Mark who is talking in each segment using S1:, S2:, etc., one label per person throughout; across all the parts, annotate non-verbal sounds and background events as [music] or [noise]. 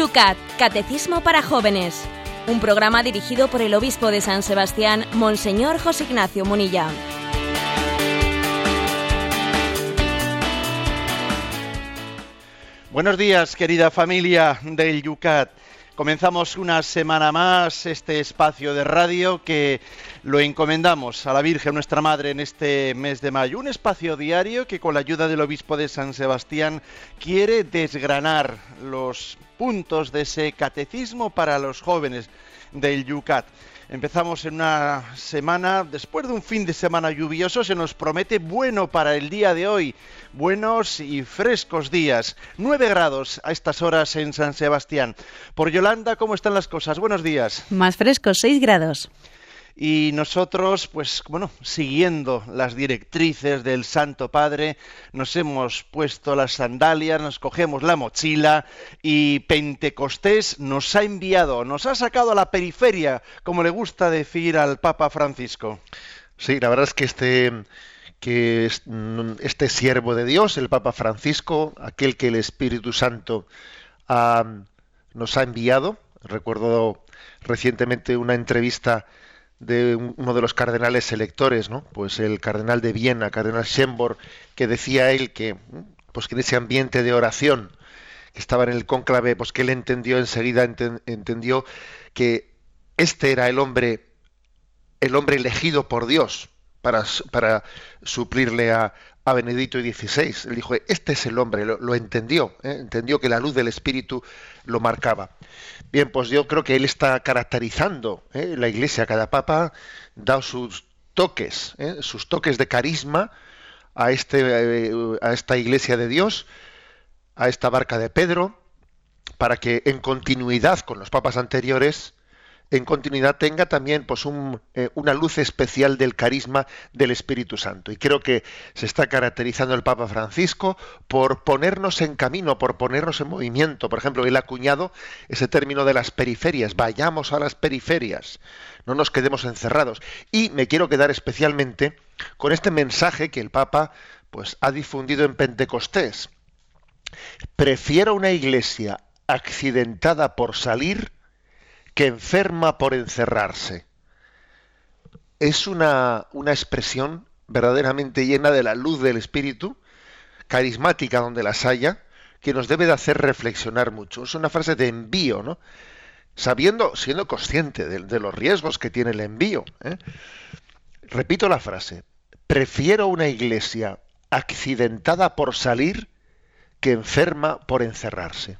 S1: Yucat, Catecismo para Jóvenes. Un programa dirigido por el obispo de San Sebastián, Monseñor José Ignacio Munilla.
S2: Buenos días, querida familia del Yucat. Comenzamos una semana más este espacio de radio que lo encomendamos a la Virgen nuestra Madre en este mes de mayo. Un espacio diario que con la ayuda del obispo de San Sebastián quiere desgranar los puntos de ese catecismo para los jóvenes del Yucat. Empezamos en una semana, después de un fin de semana lluvioso, se nos promete bueno para el día de hoy. Buenos y frescos días. 9 grados a estas horas en San Sebastián. Por Yolanda, ¿cómo están las cosas? Buenos días.
S3: Más frescos, 6 grados.
S2: Y nosotros, pues bueno, siguiendo las directrices del Santo Padre, nos hemos puesto las sandalias, nos cogemos la mochila y Pentecostés nos ha enviado, nos ha sacado a la periferia, como le gusta decir al Papa Francisco.
S4: Sí, la verdad es que este que este siervo de Dios, el Papa Francisco, aquel que el Espíritu Santo nos ha enviado, recuerdo recientemente una entrevista de uno de los cardenales electores, ¿no? Pues el cardenal de Viena, cardenal Schembor, que decía él que, pues que en ese ambiente de oración que estaba en el cónclave, pues que él entendió enseguida entendió que este era el hombre, el hombre elegido por Dios para, suplirle a, a Benedicto XVI. Él dijo, este es el hombre, lo, entendió, ¿eh? entendió que la luz del Espíritu lo marcaba. Bien, pues yo creo que él está caracterizando ¿eh? la Iglesia, cada papa da sus toques, ¿eh? sus toques de carisma a, este, a esta Iglesia de Dios, a esta barca de Pedro, para que en continuidad con los papas anteriores, en continuidad tenga también pues eh, una luz especial del carisma del Espíritu Santo. Y creo que se está caracterizando el Papa Francisco por ponernos en camino, por ponernos en movimiento. Por ejemplo, él ha acuñado ese término de las periferias. Vayamos a las periferias, no nos quedemos encerrados. Y me quiero quedar especialmente con este mensaje que el Papa pues, ha difundido en Pentecostés. Prefiero una iglesia accidentada por salir que enferma por encerrarse. Es una, una expresión verdaderamente llena de la luz del Espíritu, carismática donde las haya, que nos debe de hacer reflexionar mucho. Es una frase de envío, ¿no? Sabiendo, siendo consciente de, los riesgos que tiene el envío. ¿eh? Repito la frase. Prefiero una iglesia accidentada por salir que enferma por encerrarse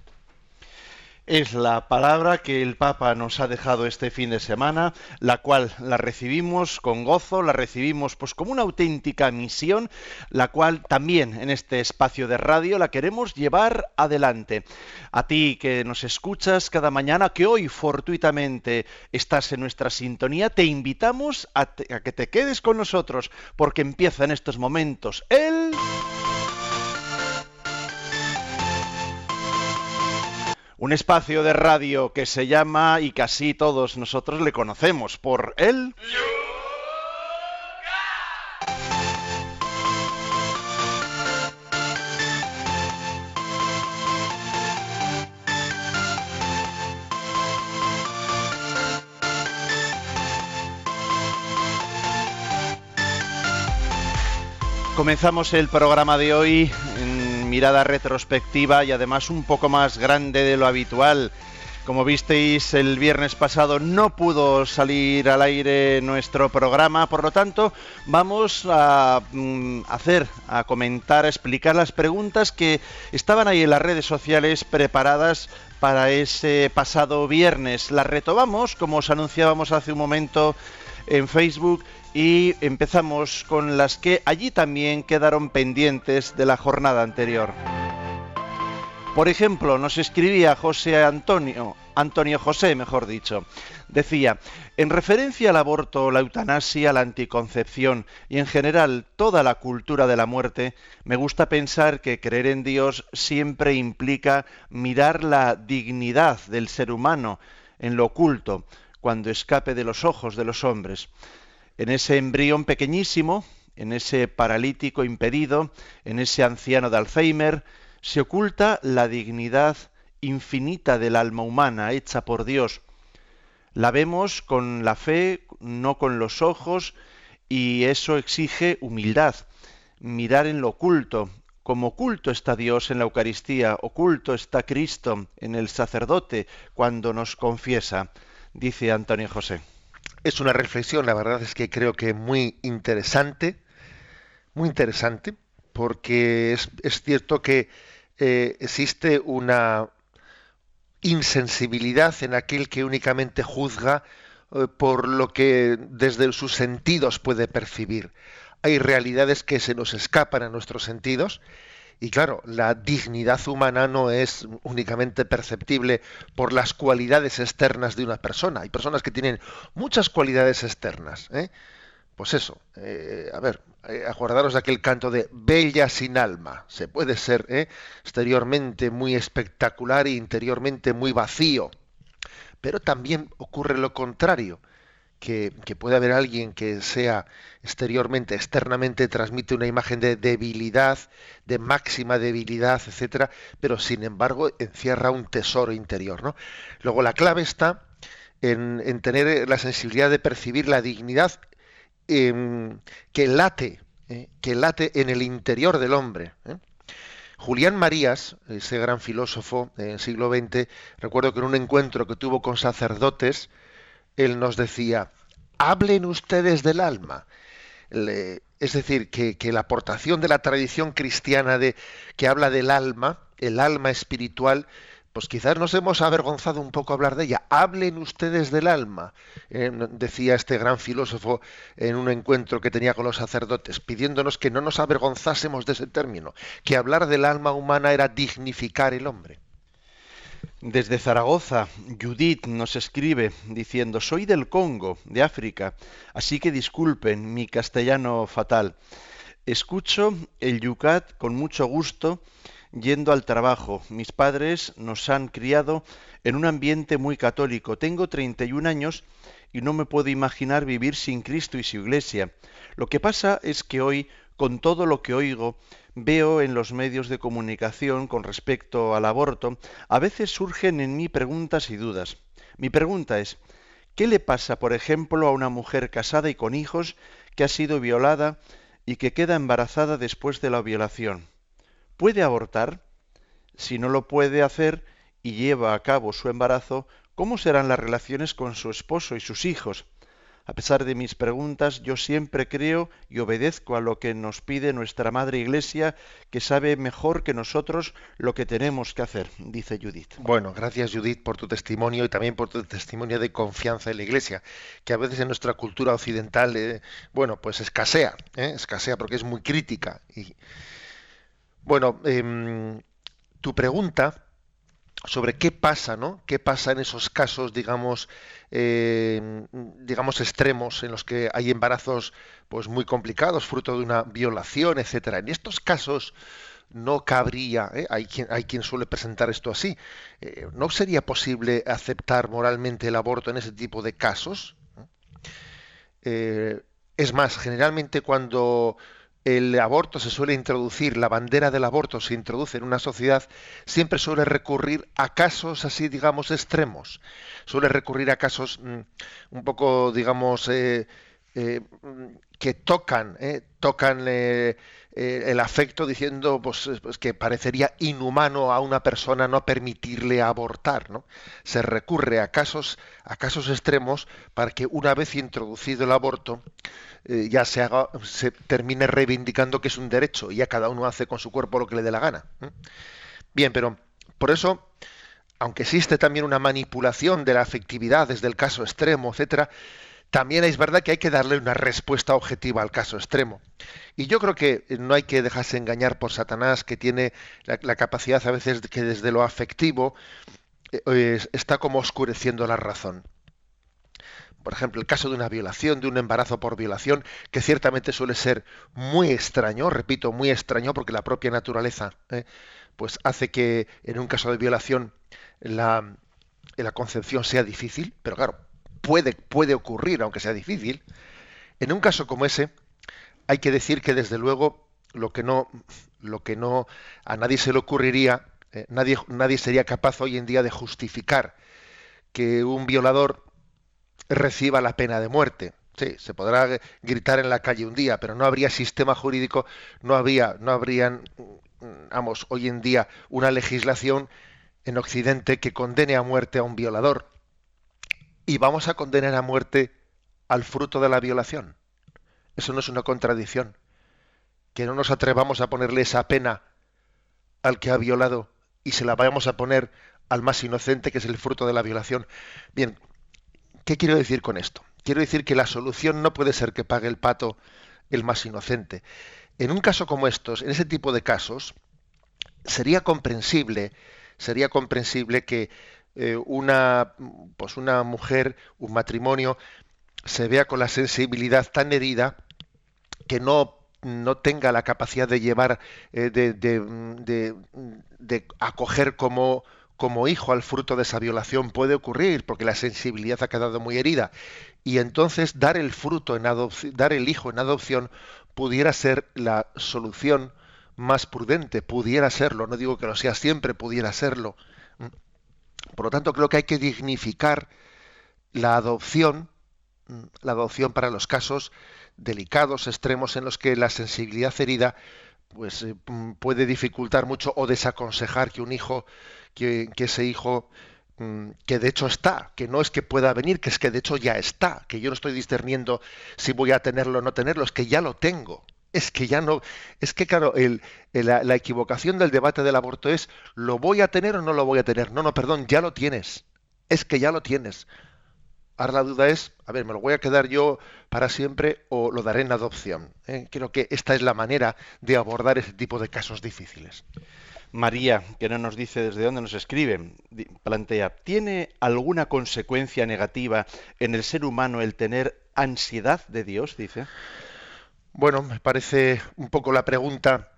S2: es la palabra que el Papa nos ha dejado este fin de semana, la cual la recibimos con gozo, la recibimos pues como una auténtica misión, la cual también en este espacio de radio la queremos llevar adelante. A ti que nos escuchas cada mañana, que hoy fortuitamente estás en nuestra sintonía, te invitamos a, a que te quedes con nosotros, porque empieza en estos momentos el... un espacio de radio que se llama, y casi todos nosotros le conocemos por él. Comenzamos el programa de hoy mirada retrospectiva y además un poco más grande de lo habitual. Como visteis, el viernes pasado no pudo salir al aire nuestro programa, por lo tanto, vamos a mm, hacer, a comentar, a explicar las preguntas que estaban ahí en las redes sociales preparadas para ese pasado viernes. Las retomamos, como os anunciábamos hace un momento en Facebook, y empezamos con las que allí también quedaron pendientes de la jornada anterior. Por ejemplo, nos escribía José Antonio, Antonio José, mejor dicho. Decía, en referencia al aborto, la eutanasia, la anticoncepción y en general toda la cultura de la muerte, me gusta pensar que creer en Dios siempre implica mirar la dignidad del ser humano en lo oculto, cuando escape de los ojos de los hombres. En ese embrión pequeñísimo, en ese paralítico impedido, en ese anciano de Alzheimer, se oculta la dignidad infinita del alma humana hecha por Dios. La vemos con la fe, no con los ojos, y eso exige humildad, mirar en lo oculto. Como oculto está Dios en la Eucaristía, oculto está Cristo en el sacerdote cuando nos confiesa, dice Antonio José.
S4: Es una reflexión, la verdad es que creo que muy interesante, muy interesante, porque es, cierto que eh, existe una insensibilidad en aquel que únicamente juzga eh, por lo que desde sus sentidos puede percibir. Hay realidades que se nos escapan a nuestros sentidos y claro, la dignidad humana no es únicamente perceptible por las cualidades externas de una persona. Hay personas que tienen muchas cualidades externas. ¿eh? Pues eso, eh, a ver, eh, acordaros de aquel canto de Bella sin alma. Se puede ser ¿eh? exteriormente muy espectacular e interiormente muy vacío. Pero también ocurre lo contrario, que, puede haber alguien que sea exteriormente, externamente, transmite una imagen de debilidad, de máxima debilidad, etcétera, pero sin embargo encierra un tesoro interior. ¿no? Luego la clave está en, en tener la sensibilidad de percibir la dignidad Em, que late, eh, que late en el interior del hombre. ¿eh? Julián Marías, ese gran filósofo del siglo XX, recuerdo que en un encuentro que tuvo con sacerdotes, él nos decía, hablen ustedes del alma. es decir, que, la aportación de la tradición cristiana de, que habla del alma, el alma espiritual, pues quizás nos hemos avergonzado un poco hablar de ella. Hablen ustedes del alma, eh, decía este gran filósofo en un encuentro que tenía con los sacerdotes, pidiéndonos que no nos avergonzásemos de ese término, que hablar del alma humana era dignificar el hombre.
S2: Desde Zaragoza, Judith nos escribe diciendo, soy del Congo, de África, así que disculpen mi castellano fatal. Escucho el Yucat con mucho gusto yendo al trabajo. Mis padres nos han criado en un ambiente muy católico. Tengo 31 años y no me puedo imaginar vivir sin Cristo y su Iglesia. Lo que pasa es que hoy, con todo lo que oigo, veo en los medios de comunicación con respecto al aborto, a veces surgen en mí preguntas y dudas. Mi pregunta es, ¿qué le pasa, por ejemplo, a una mujer casada y con hijos que ha sido violada y que queda embarazada después de la violación? puede abortar? Si no lo puede hacer y lleva a cabo su embarazo, ¿cómo serán las relaciones con su esposo y sus hijos? A pesar de mis preguntas, yo siempre creo y obedezco a lo que nos pide nuestra Madre Iglesia, que sabe mejor que nosotros lo que tenemos que hacer, dice Judith.
S4: Bueno, gracias Judith por tu testimonio y también por tu testimonio de confianza en la Iglesia, que a veces en nuestra cultura occidental, eh, bueno, pues escasea, ¿eh? escasea porque es muy crítica y, bueno, em, tu pregunta sobre qué pasa, ¿no? ¿Qué pasa en esos casos, digamos, em, digamos extremos en los que hay embarazos, pues muy complicados, fruto de una violación, etcétera? En estos casos no cabría, ¿eh? hay, quien, suele presentar esto así, eh, ¿no sería posible aceptar moralmente el aborto en ese tipo de casos? Eh, es más, generalmente cuando el aborto se suele introducir, la bandera del aborto se introduce en una sociedad, siempre suele recurrir a casos así, digamos, extremos. Suele recurrir a casos mm, un poco, digamos, eh, eh, que tocan, eh, tocan el afecto diciendo pues, pues, que parecería inhumano a una persona no permitirle abortar. ¿no? Se recurre a casos, a casos extremos para que una vez introducido el aborto, eh, ya se, haga, se termine reivindicando que es un derecho y ya cada uno hace con su cuerpo lo que le dé la gana. Bien, pero por eso, aunque existe también una manipulación de la afectividad desde el caso extremo, etcétera, también es verdad que hay que darle una respuesta objetiva al caso extremo. Y yo creo que no hay que dejarse engañar por Satanás, que tiene la, capacidad a veces que desde lo afectivo eh, está como oscureciendo la razón por ejemplo, el caso de una violación, de un embarazo por violación, que ciertamente suele ser muy extraño, repito, muy extraño, porque la propia naturaleza ¿eh? pues hace que en un caso de violación la, la, concepción sea difícil, pero claro, puede, puede ocurrir, aunque sea difícil. En un caso como ese, hay que decir que desde luego lo que no, lo que no a nadie se le ocurriría Eh, nadie, nadie sería capaz hoy en día de justificar que un violador reciba la pena de muerte. Sí, se podrá gritar en la calle un día, pero no habría sistema jurídico, no había, no habrían, vamos, hoy en día una legislación en Occidente que condene a muerte a un violador. Y vamos a condenar a muerte al fruto de la violación. Eso no es una contradicción. Que no nos atrevamos a ponerle esa pena al que ha violado y se la vayamos a poner al más inocente, que es el fruto de la violación. Bien, ¿qué quiero decir con esto? Quiero decir que la solución no puede ser que pague el pato el más inocente. En un caso como estos, en ese tipo de casos, sería comprensible, sería comprensible que eh, una, pues una mujer, un matrimonio, se vea con la sensibilidad tan herida que no no tenga la capacidad de llevar, eh, de, de, de, acoger como, como hijo al fruto de esa violación puede ocurrir porque la sensibilidad ha quedado muy herida y entonces dar el fruto en adopción, dar el hijo en adopción pudiera ser la solución más prudente, pudiera serlo, no digo que lo sea siempre, pudiera serlo. Por lo tanto, creo que hay que dignificar la adopción, la adopción para los casos delicados, extremos en los que la sensibilidad herida pues eh, puede dificultar mucho o desaconsejar que un hijo, que, ese hijo mm, que de hecho está, que no es que pueda venir, que es que de hecho ya está, que yo no estoy discerniendo si voy a tenerlo o no tenerlo, es que ya lo tengo. Es que ya no, es que claro, el, la, la equivocación del debate del aborto es, ¿lo voy a tener o no lo voy a tener? No, no, perdón, ya lo tienes. Es que ya lo tienes. Ahora la duda es, a ver, ¿me lo voy a quedar yo para siempre o lo daré en adopción? ¿Eh? Creo que esta es la manera de abordar ese tipo de casos difíciles.
S2: María, que no nos dice desde dónde nos escribe, plantea, ¿tiene alguna consecuencia negativa en el ser humano el tener ansiedad de Dios? Dice.
S4: Bueno, me parece un poco la pregunta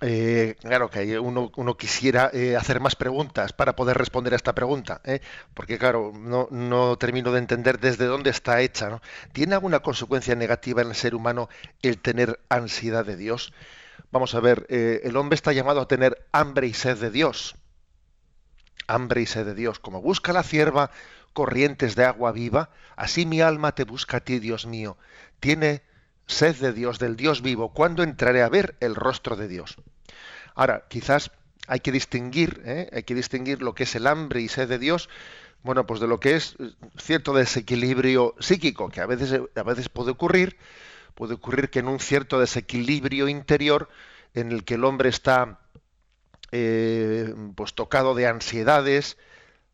S4: eh, claro que uno, uno quisiera eh, hacer más preguntas para poder responder a esta pregunta, ¿eh? porque claro, no, no, termino de entender desde dónde está hecha. ¿no? ¿Tiene alguna consecuencia negativa en el ser humano el tener ansiedad de Dios? Vamos a ver, el hombre está llamado a tener hambre y sed de Dios. Hambre y sed de Dios. Como busca la cierva corrientes de agua viva, así mi alma te busca a ti, Dios mío. Tiene sed de Dios, del Dios vivo, ¿cuándo entraré a ver el rostro de Dios? Ahora, quizás hay que distinguir, ¿eh? hay que distinguir lo que es el hambre y sed de Dios, bueno, pues de lo que es eh, cierto desequilibrio psíquico, que a veces, a veces puede ocurrir, puede ocurrir que en un cierto desequilibrio interior, en el que el hombre está eh, pues tocado de ansiedades,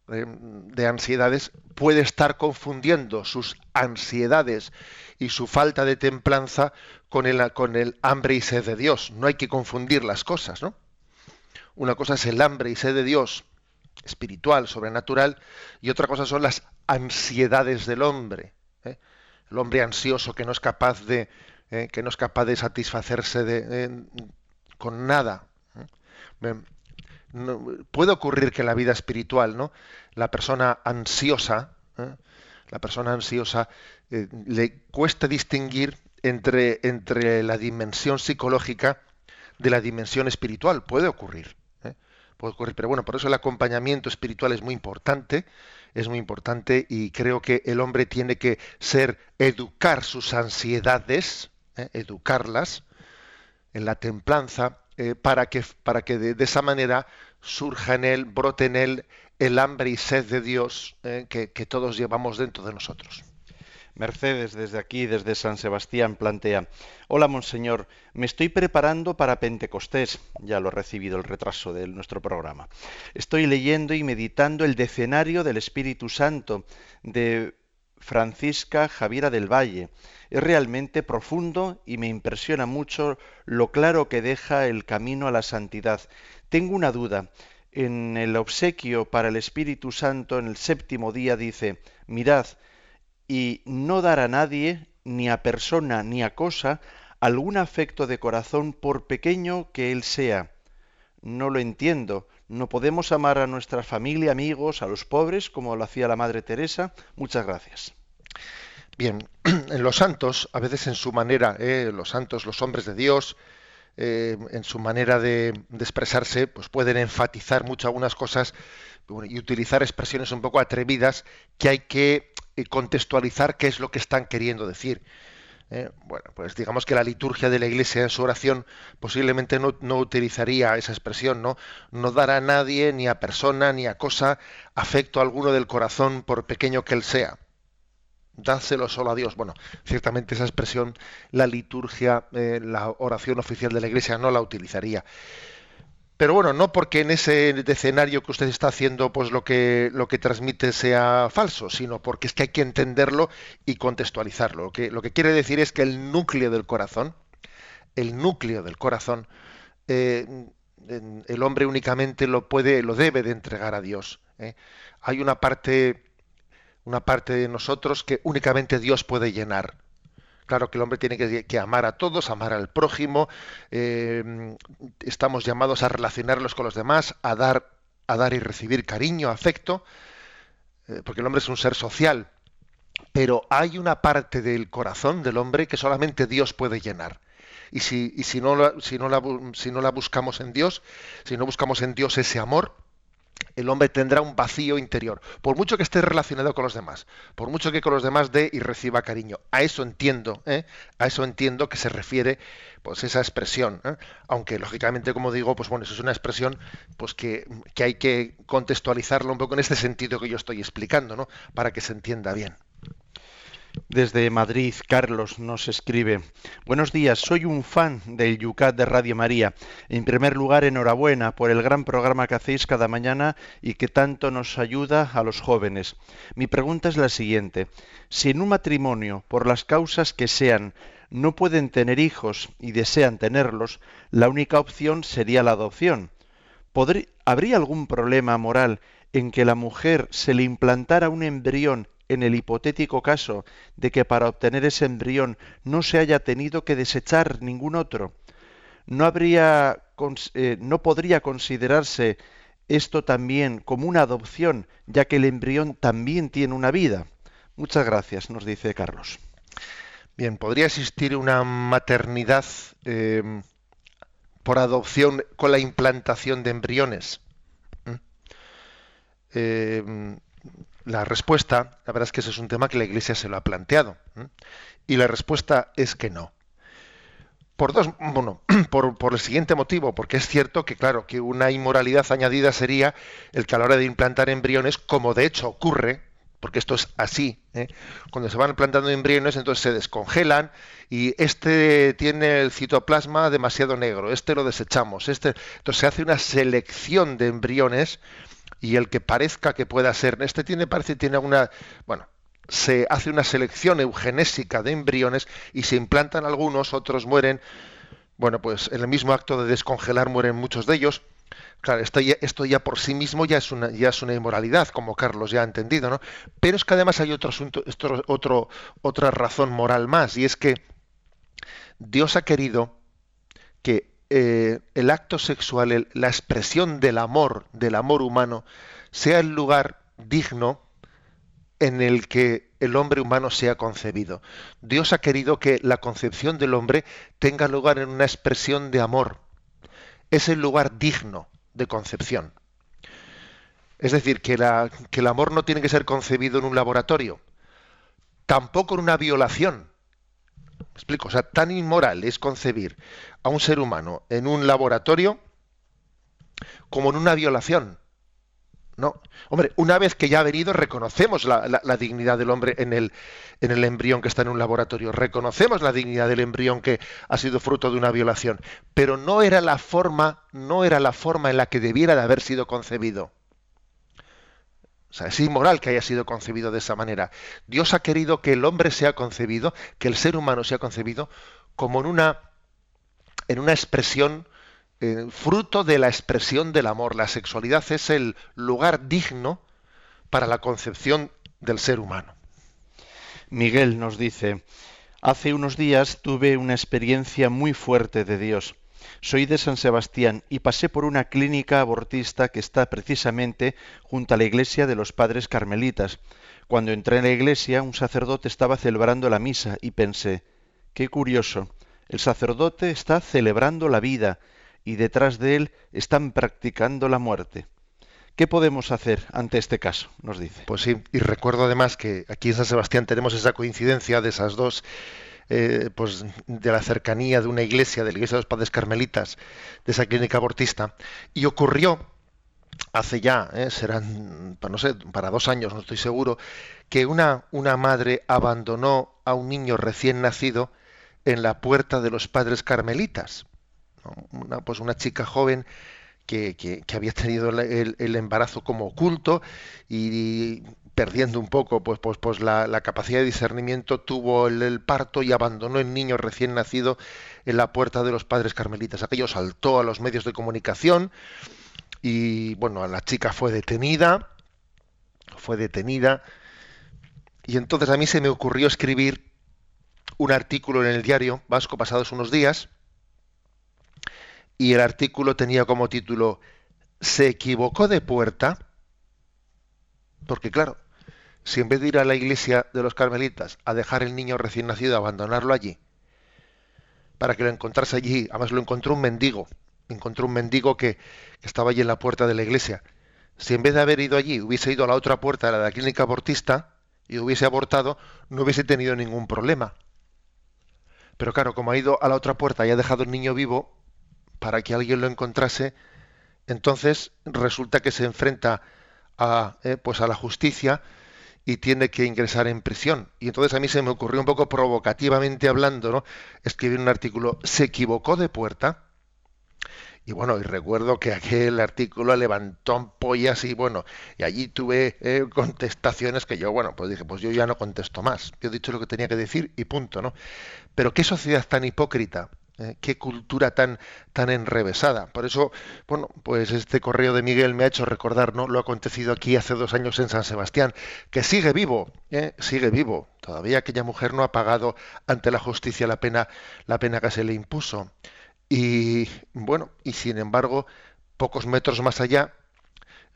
S4: de ansiedades, puede estar confundiendo sus ansiedades y su falta de templanza con el, con el hambre y sed de Dios. No hay que confundir las cosas, ¿no? Una cosa es el hambre y sed de Dios espiritual, sobrenatural, y otra cosa son las ansiedades del hombre. ¿Eh? El hombre ansioso que no es capaz de, ¿eh? que no es capaz de satisfacerse de, con nada. ¿eh? puede ocurrir que en la vida espiritual, ¿no? La persona ansiosa, la persona ansiosa eh, le cuesta distinguir entre, entre la dimensión psicológica de la dimensión espiritual. Puede ocurrir. ¿eh? Puede ocurrir. Pero bueno, por eso el acompañamiento espiritual es muy importante. Es muy importante y creo que el hombre tiene que ser, educar sus ansiedades, ¿eh? educarlas en la templanza, para que, para que de, esa manera surja en él, brote en él el hambre y sed de Dios que, que todos llevamos dentro de nosotros.
S2: Mercedes, desde aquí, desde San Sebastián, plantea, Hola, Monseñor, me estoy preparando para Pentecostés, ya lo he recibido el retraso de nuestro programa. Estoy leyendo y meditando el decenario del Espíritu Santo de Francisca Javiera del Valle. Es realmente profundo y me impresiona mucho lo claro que deja el camino a la santidad. Tengo una duda. En el obsequio para el Espíritu Santo, en el séptimo día, dice, mirad, y no dar a nadie, ni a persona, ni a cosa, algún afecto de corazón por pequeño que él sea. No lo entiendo. ¿No podemos amar a nuestra familia, amigos, a los pobres, como lo hacía la Madre Teresa? Muchas gracias.
S4: Bien, [clears throat] en los santos, a veces en su manera, eh, los santos, los hombres de Dios, eh, en su manera de, expresarse, pues pueden enfatizar mucho algunas cosas y utilizar expresiones un poco atrevidas que hay que eh, contextualizar qué es lo que están queriendo decir. ¿eh? bueno, pues digamos que la liturgia de la Iglesia en su oración posiblemente no, no, utilizaría esa expresión, ¿no? No dará a nadie, ni a persona, ni a cosa, afecto alguno del corazón, por pequeño que él sea dárselo solo a Dios. Bueno, ciertamente esa expresión la liturgia, eh, la oración oficial de la Iglesia no la utilizaría. Pero bueno, no porque en ese escenario que usted está haciendo, pues lo que lo que transmite sea falso, sino porque es que hay que entenderlo y contextualizarlo. Lo que, lo que quiere decir es que el núcleo del corazón, el núcleo del corazón, eh, el hombre únicamente lo puede, lo debe de entregar a Dios. ¿eh? Hay una parte una parte de nosotros que únicamente Dios puede llenar. Claro que el hombre tiene que, amar a todos, amar al prójimo, eh, estamos llamados a relacionarlos con los demás, a dar, a dar y recibir cariño, afecto, eh, porque el hombre es un ser social, pero hay una parte del corazón del hombre que solamente Dios puede llenar. Y si, y si, no, si, no la, si no la buscamos en Dios, si no buscamos en Dios ese amor, el hombre tendrá un vacío interior, por mucho que esté relacionado con los demás, por mucho que con los demás dé y reciba cariño. A eso entiendo, ¿eh? a eso entiendo que se refiere pues esa expresión, ¿eh? aunque lógicamente como digo, pues bueno, eso es una expresión pues que, que hay que contextualizarlo un poco en este sentido que yo estoy explicando, ¿no? Para que se entienda bien.
S2: Desde Madrid, Carlos nos escribe. Buenos días, soy un fan del Yucat de Radio María. En primer lugar, enhorabuena por el gran programa que hacéis cada mañana y que tanto nos ayuda a los jóvenes. Mi pregunta es la siguiente. Si en un matrimonio, por las causas que sean, no pueden tener hijos y desean tenerlos, la única opción sería la adopción. ¿Habría algún problema moral en que la mujer se le implantara un embrión en el hipotético caso de que para obtener ese embrión no se haya tenido que desechar ningún otro, no habría eh, no podría considerarse esto también como una adopción, ya que el embrión también tiene una vida. Muchas gracias, nos dice Carlos.
S4: Bien, podría existir una maternidad em, por adopción con la implantación de embriones. ¿Mm? La respuesta, la verdad es que ese es un tema que la Iglesia se lo ha planteado. Y la respuesta es que no. Por dos, bueno, [clears throat] por, por, el siguiente motivo, porque es cierto que, claro, que una inmoralidad añadida sería el que a la hora de implantar embriones, como de hecho ocurre, porque esto es así, ¿eh? cuando se van implantando embriones, entonces se descongelan y este tiene el citoplasma demasiado negro, este lo desechamos, este, entonces se hace una selección de embriones y el que parezca que pueda ser, este tiene, parece, tiene una, bueno, se hace una selección eugenésica de embriones y se implantan algunos, otros mueren, bueno, pues en el mismo acto de descongelar mueren muchos de ellos. Claro, esto ya, esto ya por sí mismo ya es una, ya es una inmoralidad, como Carlos ya ha entendido, ¿no? Pero es que además hay otro asunto, otro, otra razón moral más, y es que Dios ha querido que eh, el acto sexual, la expresión del amor, del amor humano, sea el lugar digno en el que el hombre humano sea concebido. Dios ha querido que la concepción del hombre tenga lugar en una expresión de amor. Es el lugar digno de concepción. Es decir, que, que el amor no tiene que ser concebido en un laboratorio, tampoco en una violación, explico, o sea, tan inmoral es concebir a un ser humano en un laboratorio como en una violación. No, hombre, una vez que ya ha venido, reconocemos la, dignidad del hombre en el, en el embrión que está en un laboratorio, reconocemos la dignidad del embrión que ha sido fruto de una violación, pero no era la forma, no era la forma en la que debiera de haber sido concebido. O sea, es inmoral que haya sido concebido de esa manera. Dios ha querido que el hombre sea concebido, que el ser humano sea concebido como en una, en una expresión, eh, fruto de la expresión del amor. La sexualidad es el lugar digno para la concepción del ser humano.
S2: Miguel nos dice, hace unos días tuve una experiencia muy fuerte de Dios. Soy de San Sebastián y pasé por una clínica abortista que está precisamente junto a la iglesia de los padres carmelitas. Cuando entré en la iglesia, un sacerdote estaba celebrando la misa y pensé, qué curioso, El sacerdote está celebrando la vida y detrás de él están practicando la muerte. ¿Qué podemos hacer ante este caso? Nos dice.
S4: Pues sí, y recuerdo además que aquí en San Sebastián tenemos esa coincidencia de esas dos, eh, pues de la cercanía de una iglesia, de la iglesia de los padres carmelitas, de esa clínica abortista, y ocurrió hace ya, eh, serán, no sé, para dos años, no estoy seguro, que una, una madre abandonó a un niño recién nacido en la puerta de los padres carmelitas. Una, pues una chica joven que, había tenido el, embarazo como oculto y, perdiendo un poco pues, pues, pues la, capacidad de discernimiento, tuvo el, parto y abandonó el niño recién nacido en la puerta de los padres carmelitas. Aquello saltó a los medios de comunicación y bueno, la chica fue detenida, fue detenida y entonces a mí se me ocurrió escribir un artículo en el diario Vasco pasados unos días y el artículo tenía como título ¿Se equivocó de puerta? Porque claro, si en vez de ir a la iglesia de los carmelitas a dejar el niño recién nacido, abandonarlo allí, para que lo encontrase allí, además lo encontró un mendigo, encontró un mendigo que, estaba allí en la puerta de la iglesia. Si en vez de haber ido allí hubiese ido a la otra puerta, la de la clínica abortista, y hubiese abortado, no hubiese tenido ningún problema. Pero claro, como ha ido a la otra puerta y ha dejado el niño vivo, para que alguien lo encontrase, entonces resulta que se enfrenta a, eh, pues a la justicia y tiene que ingresar en prisión. Y entonces a mí se me ocurrió un poco provocativamente hablando, ¿no? escribir un artículo, ¿se equivocó de puerta? Y bueno, y recuerdo que aquel artículo levantó ampollas y bueno, y allí tuve eh, contestaciones que yo, bueno, pues dije, pues yo ya no contesto más. Yo he dicho lo que tenía que decir y punto, ¿no? Pero qué sociedad tan hipócrita eh, qué cultura tan, tan enrevesada. Por eso, bueno, pues este correo de Miguel me ha hecho recordar ¿no? lo acontecido aquí hace dos años en San Sebastián, que sigue vivo, ¿eh? sigue vivo. Todavía aquella mujer no ha pagado ante la justicia la pena, la pena que se le impuso. Y bueno, y sin embargo, pocos metros más allá,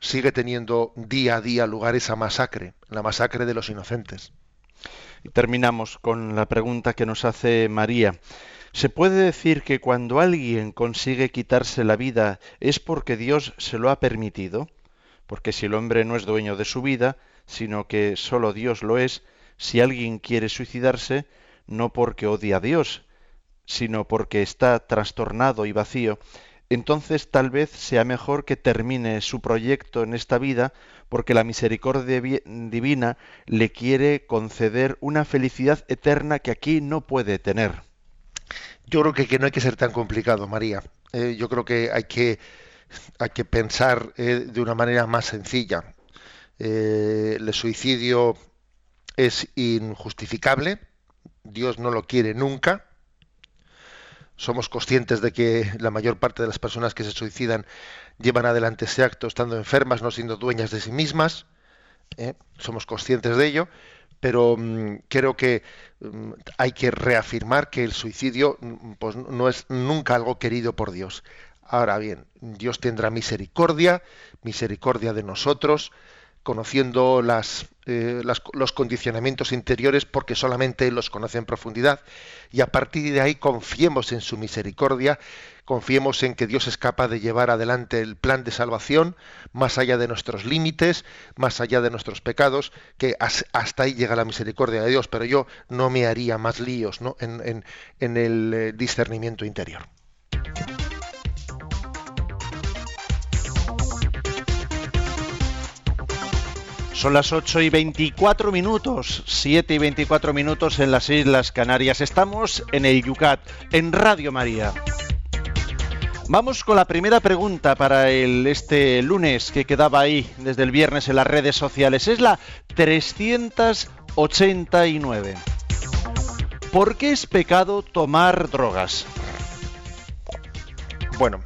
S4: sigue teniendo día a día lugar esa masacre, la masacre de los inocentes.
S2: Y terminamos con la pregunta que nos hace María. ¿Se puede decir que cuando alguien consigue quitarse la vida es porque Dios se lo ha permitido? Porque si el hombre no es dueño de su vida, sino que sólo Dios lo es, si alguien quiere suicidarse, no porque odia a Dios, sino porque está trastornado y vacío, entonces tal vez sea mejor que termine su proyecto en esta vida porque la misericordia divina le quiere conceder una felicidad eterna que aquí no puede tener.
S4: Yo creo que, no hay que ser tan complicado, María. Eh, yo creo que hay que, hay que pensar eh, de una manera más sencilla. Eh, el suicidio es injustificable, Dios no lo quiere nunca. Somos conscientes de que la mayor parte de las personas que se suicidan llevan adelante ese acto estando enfermas, no siendo dueñas de sí mismas. Somos conscientes de ello pero mm, creo que mm, hay que reafirmar que el suicidio mm, pues, no es nunca algo querido por Dios. Ahora bien, Dios tendrá misericordia, misericordia de nosotros, conociendo eh, las, los condicionamientos interiores porque solamente los conoce en profundidad y a partir de ahí confiemos en su misericordia, confiemos en que Dios es capaz de llevar adelante el plan de salvación más allá de nuestros límites, más allá de nuestros pecados, que hasta ahí llega la misericordia de Dios, pero yo no me haría más líos ¿no? en, el eh, discernimiento interior.
S2: Son las 8 y 24 minutos, 7 y 24 minutos en las Islas Canarias. Estamos en el Yucat, en Radio María. Vamos con la primera pregunta para el, este lunes que quedaba ahí desde el viernes en las redes sociales. Es la 389. ¿Por qué es pecado tomar drogas?
S4: Bueno,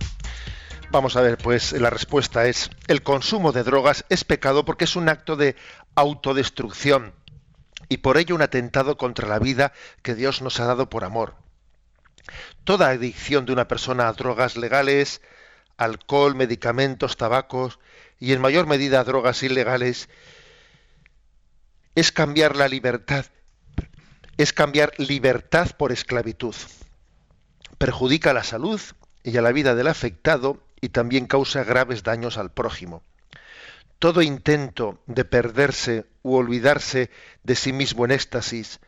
S4: Vamos a ver, pues la respuesta es, el consumo de drogas es pecado porque es un acto de autodestrucción y por ello un atentado contra la vida que Dios nos ha dado por amor. Toda adicción de una persona a drogas legales, alcohol, medicamentos, tabacos y en mayor medida drogas ilegales es cambiar la libertad, es cambiar libertad por esclavitud. perjudica la salud y a la vida del afectado y también causa graves daños al prójimo. Todo intento de perderse u olvidarse de sí mismo en éxtasis,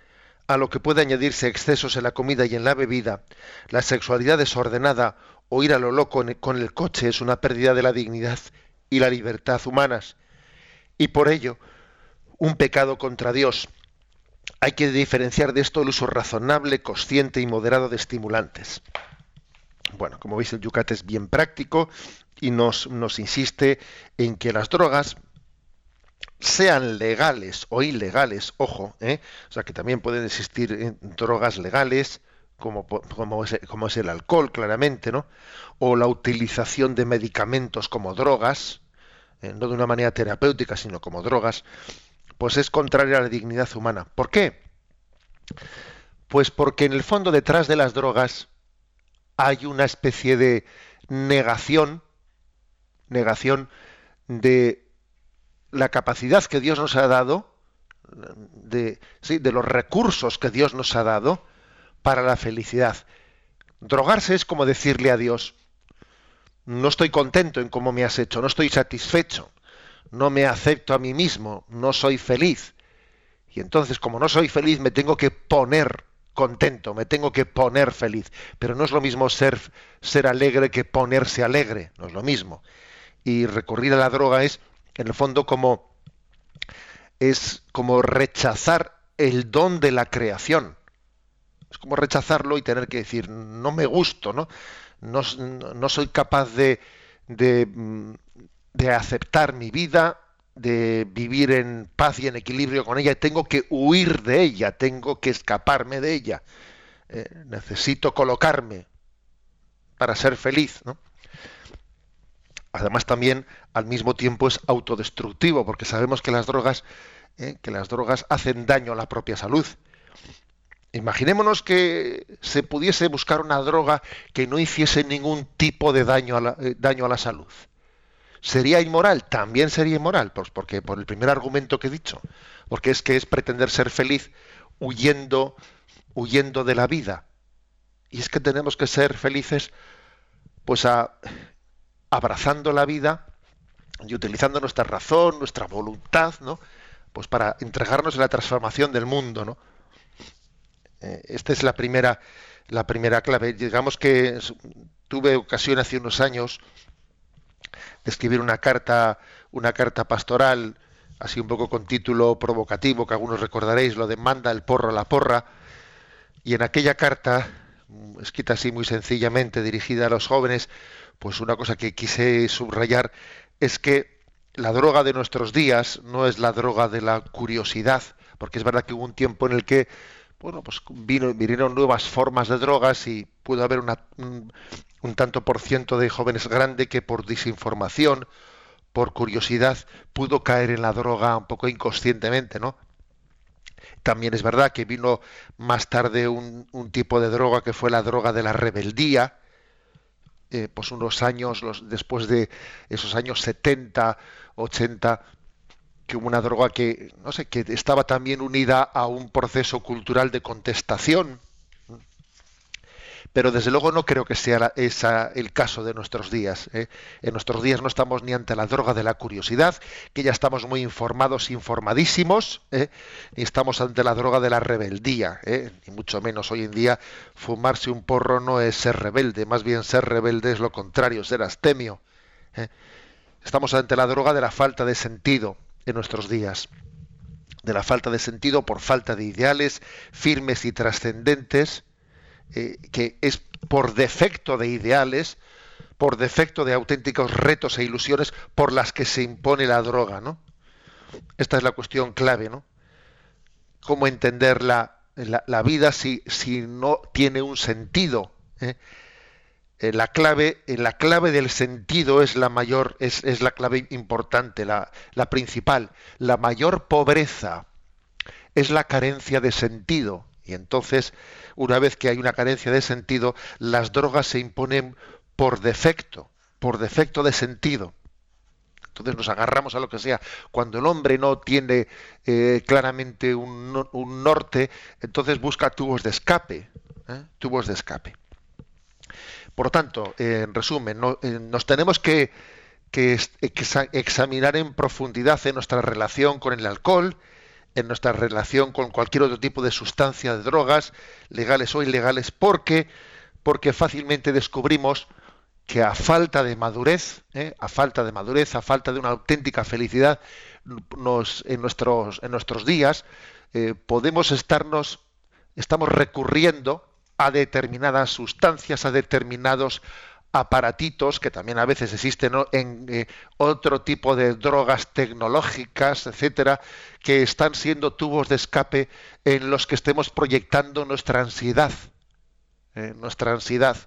S4: a lo que puede añadirse excesos en la comida y en la bebida, la sexualidad desordenada o ir a lo loco con el coche es una pérdida de la dignidad y la libertad humanas. Y por ello, un pecado contra Dios. Hay que diferenciar de esto el uso razonable, consciente y moderado de estimulantes. Bueno, como veis, el Yucat es bien práctico y nos, nos insiste en que las drogas, sean legales o ilegales, ojo, ¿eh? o sea que también pueden existir eh, drogas legales, como, como, es, el alcohol, claramente, ¿no? O la utilización de medicamentos como drogas, eh, no de una manera terapéutica, sino como drogas, pues es contraria a la dignidad humana. ¿Por qué? Pues porque en el fondo detrás de las drogas hay una especie de negación, negación de la capacidad que Dios nos ha dado, de, ¿sí? de los recursos que Dios nos ha dado para la felicidad. Drogarse es como decirle a Dios, no estoy contento en cómo me has hecho, no estoy satisfecho, no me acepto a mí mismo, no soy feliz. Y entonces, como no soy feliz, me tengo que poner contento, me tengo que poner feliz. Pero no es lo mismo ser, ser alegre que ponerse alegre, no es lo mismo. Y recurrir a la droga es, en el fondo, como es como rechazar el don de la creación. Es como rechazarlo y tener que decir, no me gusto, ¿no? No, soy capaz de, de, mm, de aceptar mi vida, de vivir en paz y en equilibrio con ella, tengo que huir de ella, tengo que escaparme de ella, eh, necesito colocarme para ser feliz. ¿no? Además también al mismo tiempo es autodestructivo, porque sabemos que las drogas, eh, que las drogas hacen daño a la propia salud. Imaginémonos que se pudiese buscar una droga que no hiciese ningún tipo de daño a la, eh, daño a la salud. ¿Sería inmoral? También sería inmoral, pues porque por el primer argumento que he dicho, porque es que es pretender ser feliz huyendo, huyendo de la vida. Y es que tenemos que ser felices, pues abrazando la vida y utilizando nuestra razón, nuestra voluntad, ¿no? Pues para entregarnos en la transformación del mundo, ¿no? Eh, esta es la primera, la primera clave. Digamos que tuve ocasión hace unos años de escribir una carta, una carta pastoral, así un poco con título provocativo, que algunos recordaréis, lo de manda el porro a la porra, y en aquella carta, escrita así muy sencillamente, dirigida a los jóvenes, pues una cosa que quise subrayar es que la droga de nuestros días no es la droga de la curiosidad, porque es verdad que hubo un tiempo en el que bueno, pues vinieron nuevas formas de drogas y pudo haber una, un tanto por ciento de jóvenes grande que por desinformación, por curiosidad, pudo caer en la droga un poco inconscientemente, ¿no? También es verdad que vino más tarde un, tipo de droga que fue la droga de la rebeldía, eh, pues unos años los, después de esos años 70, 80, que hubo una droga que, no sé, que estaba también unida a un proceso cultural de contestación pero desde luego no creo que sea esa el caso de nuestros días. ¿eh? En nuestros días no estamos ni ante la droga de la curiosidad, que ya estamos muy informados, informadísimos, ¿eh? ni estamos ante la droga de la rebeldía, ¿eh? ni mucho menos hoy en día fumarse un porro no es ser rebelde, más bien ser rebelde es lo contrario, ser astemio. Estamos ante la droga de la falta de sentido en nuestros días de la falta de sentido por falta de ideales firmes y trascendentes, eh, que es por defecto de ideales, por defecto de auténticos retos e ilusiones por las que se impone la droga, ¿no? Esta es la cuestión clave, ¿no? ¿Cómo entender la, la, vida si, si, no tiene un sentido? Eh? Eh, la clave, la clave del sentido es la mayor, es, es la clave importante, la, la principal. La mayor pobreza es la carencia de sentido. Y entonces una vez que hay una carencia de sentido, las drogas se imponen por defecto, por defecto de sentido. Entonces nos agarramos a lo que sea. Cuando el hombre no tiene eh, claramente un, norte, entonces busca tubos de escape. ¿eh? Tubos de escape. Por lo tanto, en resumen, eh, nos tenemos que, que examinar en profundidad en nuestra relación con el alcohol, en nuestra relación con cualquier otro tipo de sustancia, de drogas, legales o ilegales, porque, porque fácilmente descubrimos que a falta de madurez, ¿eh? a falta de madurez, a falta de una auténtica felicidad nos, en, nuestros, en nuestros días, eh, podemos estarnos, estamos recurriendo a determinadas sustancias, a determinados aparatitos que también a veces existen en eh, otro tipo de drogas tecnológicas, etcétera, que están siendo tubos de escape en los que estemos proyectando nuestra ansiedad, eh, nuestra ansiedad,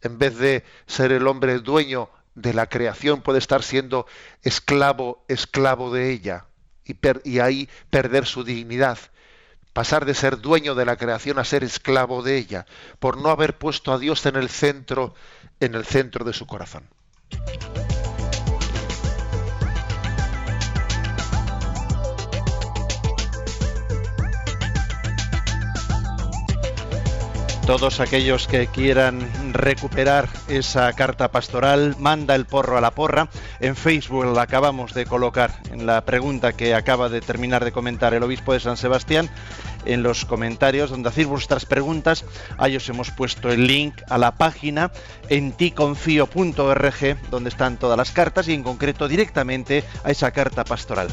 S4: en vez de ser el hombre dueño de la creación, puede estar siendo esclavo, esclavo de ella y, y ahí perder su dignidad pasar de ser dueño de la creación a ser esclavo de ella, por no haber puesto a Dios en el centro, en el centro de su corazón.
S2: Todos aquellos que quieran recuperar esa carta pastoral, manda el porro a la porra. En Facebook la acabamos de colocar en la pregunta que acaba de terminar de comentar el obispo de San Sebastián. En los comentarios donde hacéis vuestras preguntas, ahí os hemos puesto el link a la página en ticonfío.org, donde están todas las cartas y en concreto directamente a esa carta pastoral.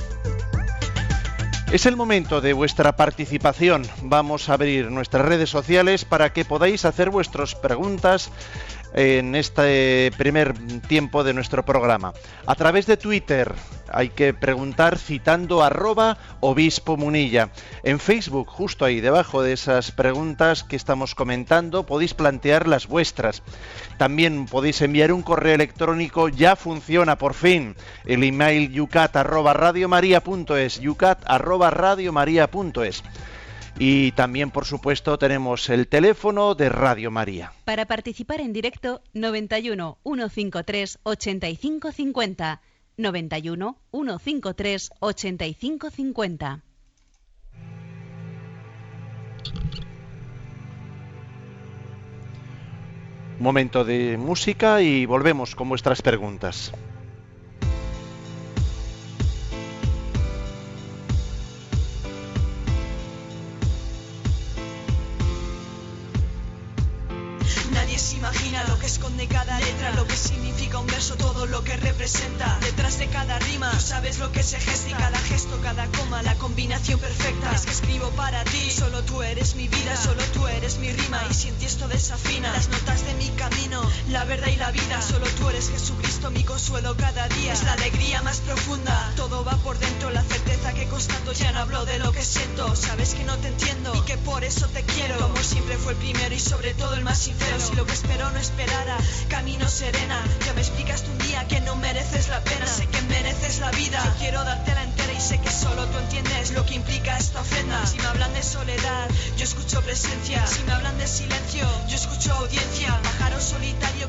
S2: Es el momento de vuestra participación. Vamos a abrir nuestras redes sociales para que podáis hacer vuestras preguntas en este primer tiempo de nuestro programa. A través de Twitter hay que preguntar citando arroba obispo munilla. En Facebook, justo ahí debajo de esas preguntas que estamos comentando, podéis plantear las vuestras. También podéis enviar un correo electrónico, ya funciona por fin, el email yucat arroba radiomaria.es, yucat arroba radiomaria.es. Y también, por supuesto, tenemos el teléfono de Radio María.
S1: Para participar en directo, 91 153 8550. 91 153 8550.
S2: Momento de música y volvemos con vuestras preguntas.
S5: Imagina lo que esconde cada letra, lo que significa un verso, todo lo que representa. Detrás de cada rima, sabes lo que se gesta y cada gesto, cada coma, la combinación perfecta. Es que escribo para ti, solo tú eres mi vida, solo tú eres mi rima. Y si en ti esto desafina, las notas de mi camino, la verdad y la vida. Solo tú eres Jesucristo, mi consuelo cada día. Es la alegría más profunda, todo va por dentro, la certeza que constato. Ya no hablo de lo que siento, sabes que no te entiendo y que por eso te quiero. Como siempre fue el primero y sobre todo el más sincero. Si lo que espero no esperara, camino serena. Ya me explicaste un día que no mereces la pena, sé que mereces la vida. Yo quiero dártela entera y sé que solo tú entiendes lo que implica esta ofrenda. Si me hablan de soledad, yo escucho presencia. Si me hablan de silencio, yo escucho audiencia. Pájaro solitario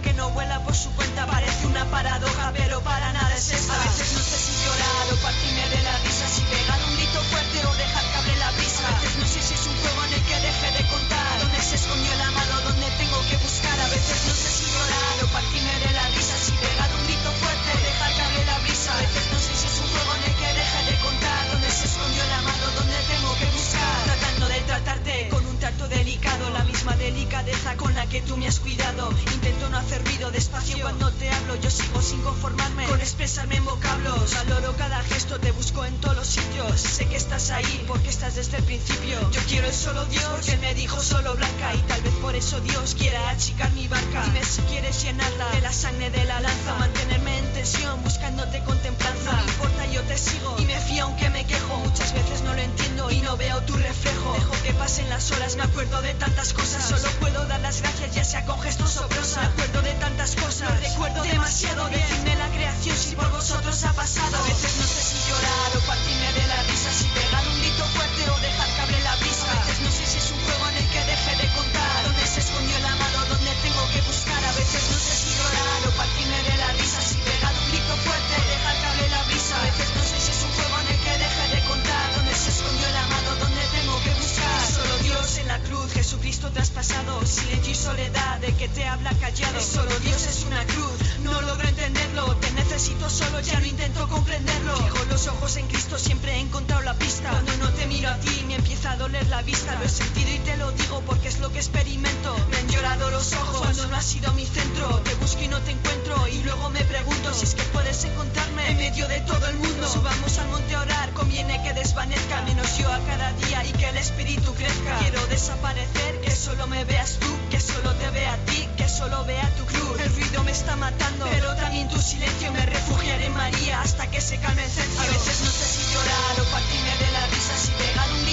S5: día y que el espíritu crezca. Quiero desaparecer, que solo me veas tú, que solo te vea a ti, que solo vea tu cruz. El ruido me está matando, pero también tu silencio me refugiaré en María hasta que se calme el cencio. A veces no sé si llorar o partirme de la risa, si pegar un grito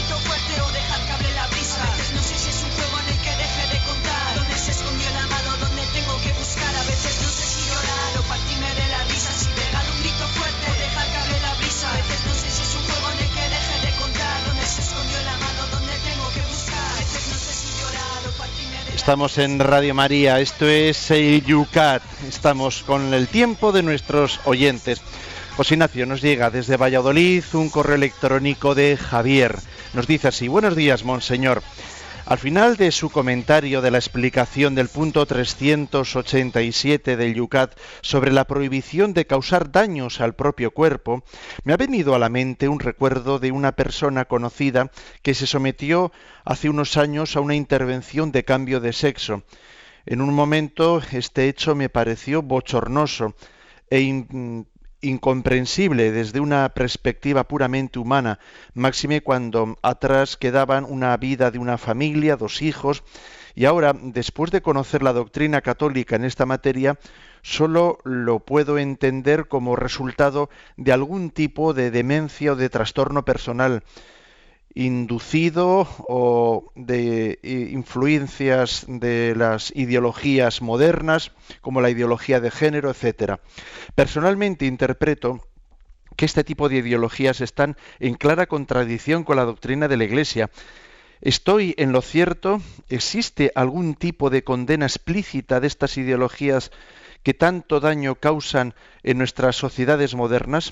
S2: Estamos en Radio María, esto es el Yucat. Estamos con el tiempo de nuestros oyentes. José Ignacio nos llega desde Valladolid un correo electrónico de Javier. Nos dice así, buenos días, monseñor. Al final de su comentario de la explicación del punto 387 del Yucat sobre la prohibición de causar daños al propio cuerpo, me ha venido a la mente un recuerdo de una persona conocida que se sometió hace unos años a una intervención de cambio de sexo. En un momento este hecho me pareció bochornoso e incomprensible desde una perspectiva puramente humana, máxime cuando atrás quedaban una vida de una familia, dos hijos, y ahora, después de conocer la doctrina católica en esta materia, solo lo puedo entender como resultado de algún tipo de demencia o de trastorno personal inducido o de eh, influencias de las ideologías modernas, como la ideología de género, etcétera. Personalmente interpreto que este tipo de ideologías están en clara contradicción con la doctrina de la Iglesia. ¿Estoy en lo cierto? ¿Existe algún tipo de condena explícita de estas ideologías que tanto daño causan en nuestras sociedades modernas?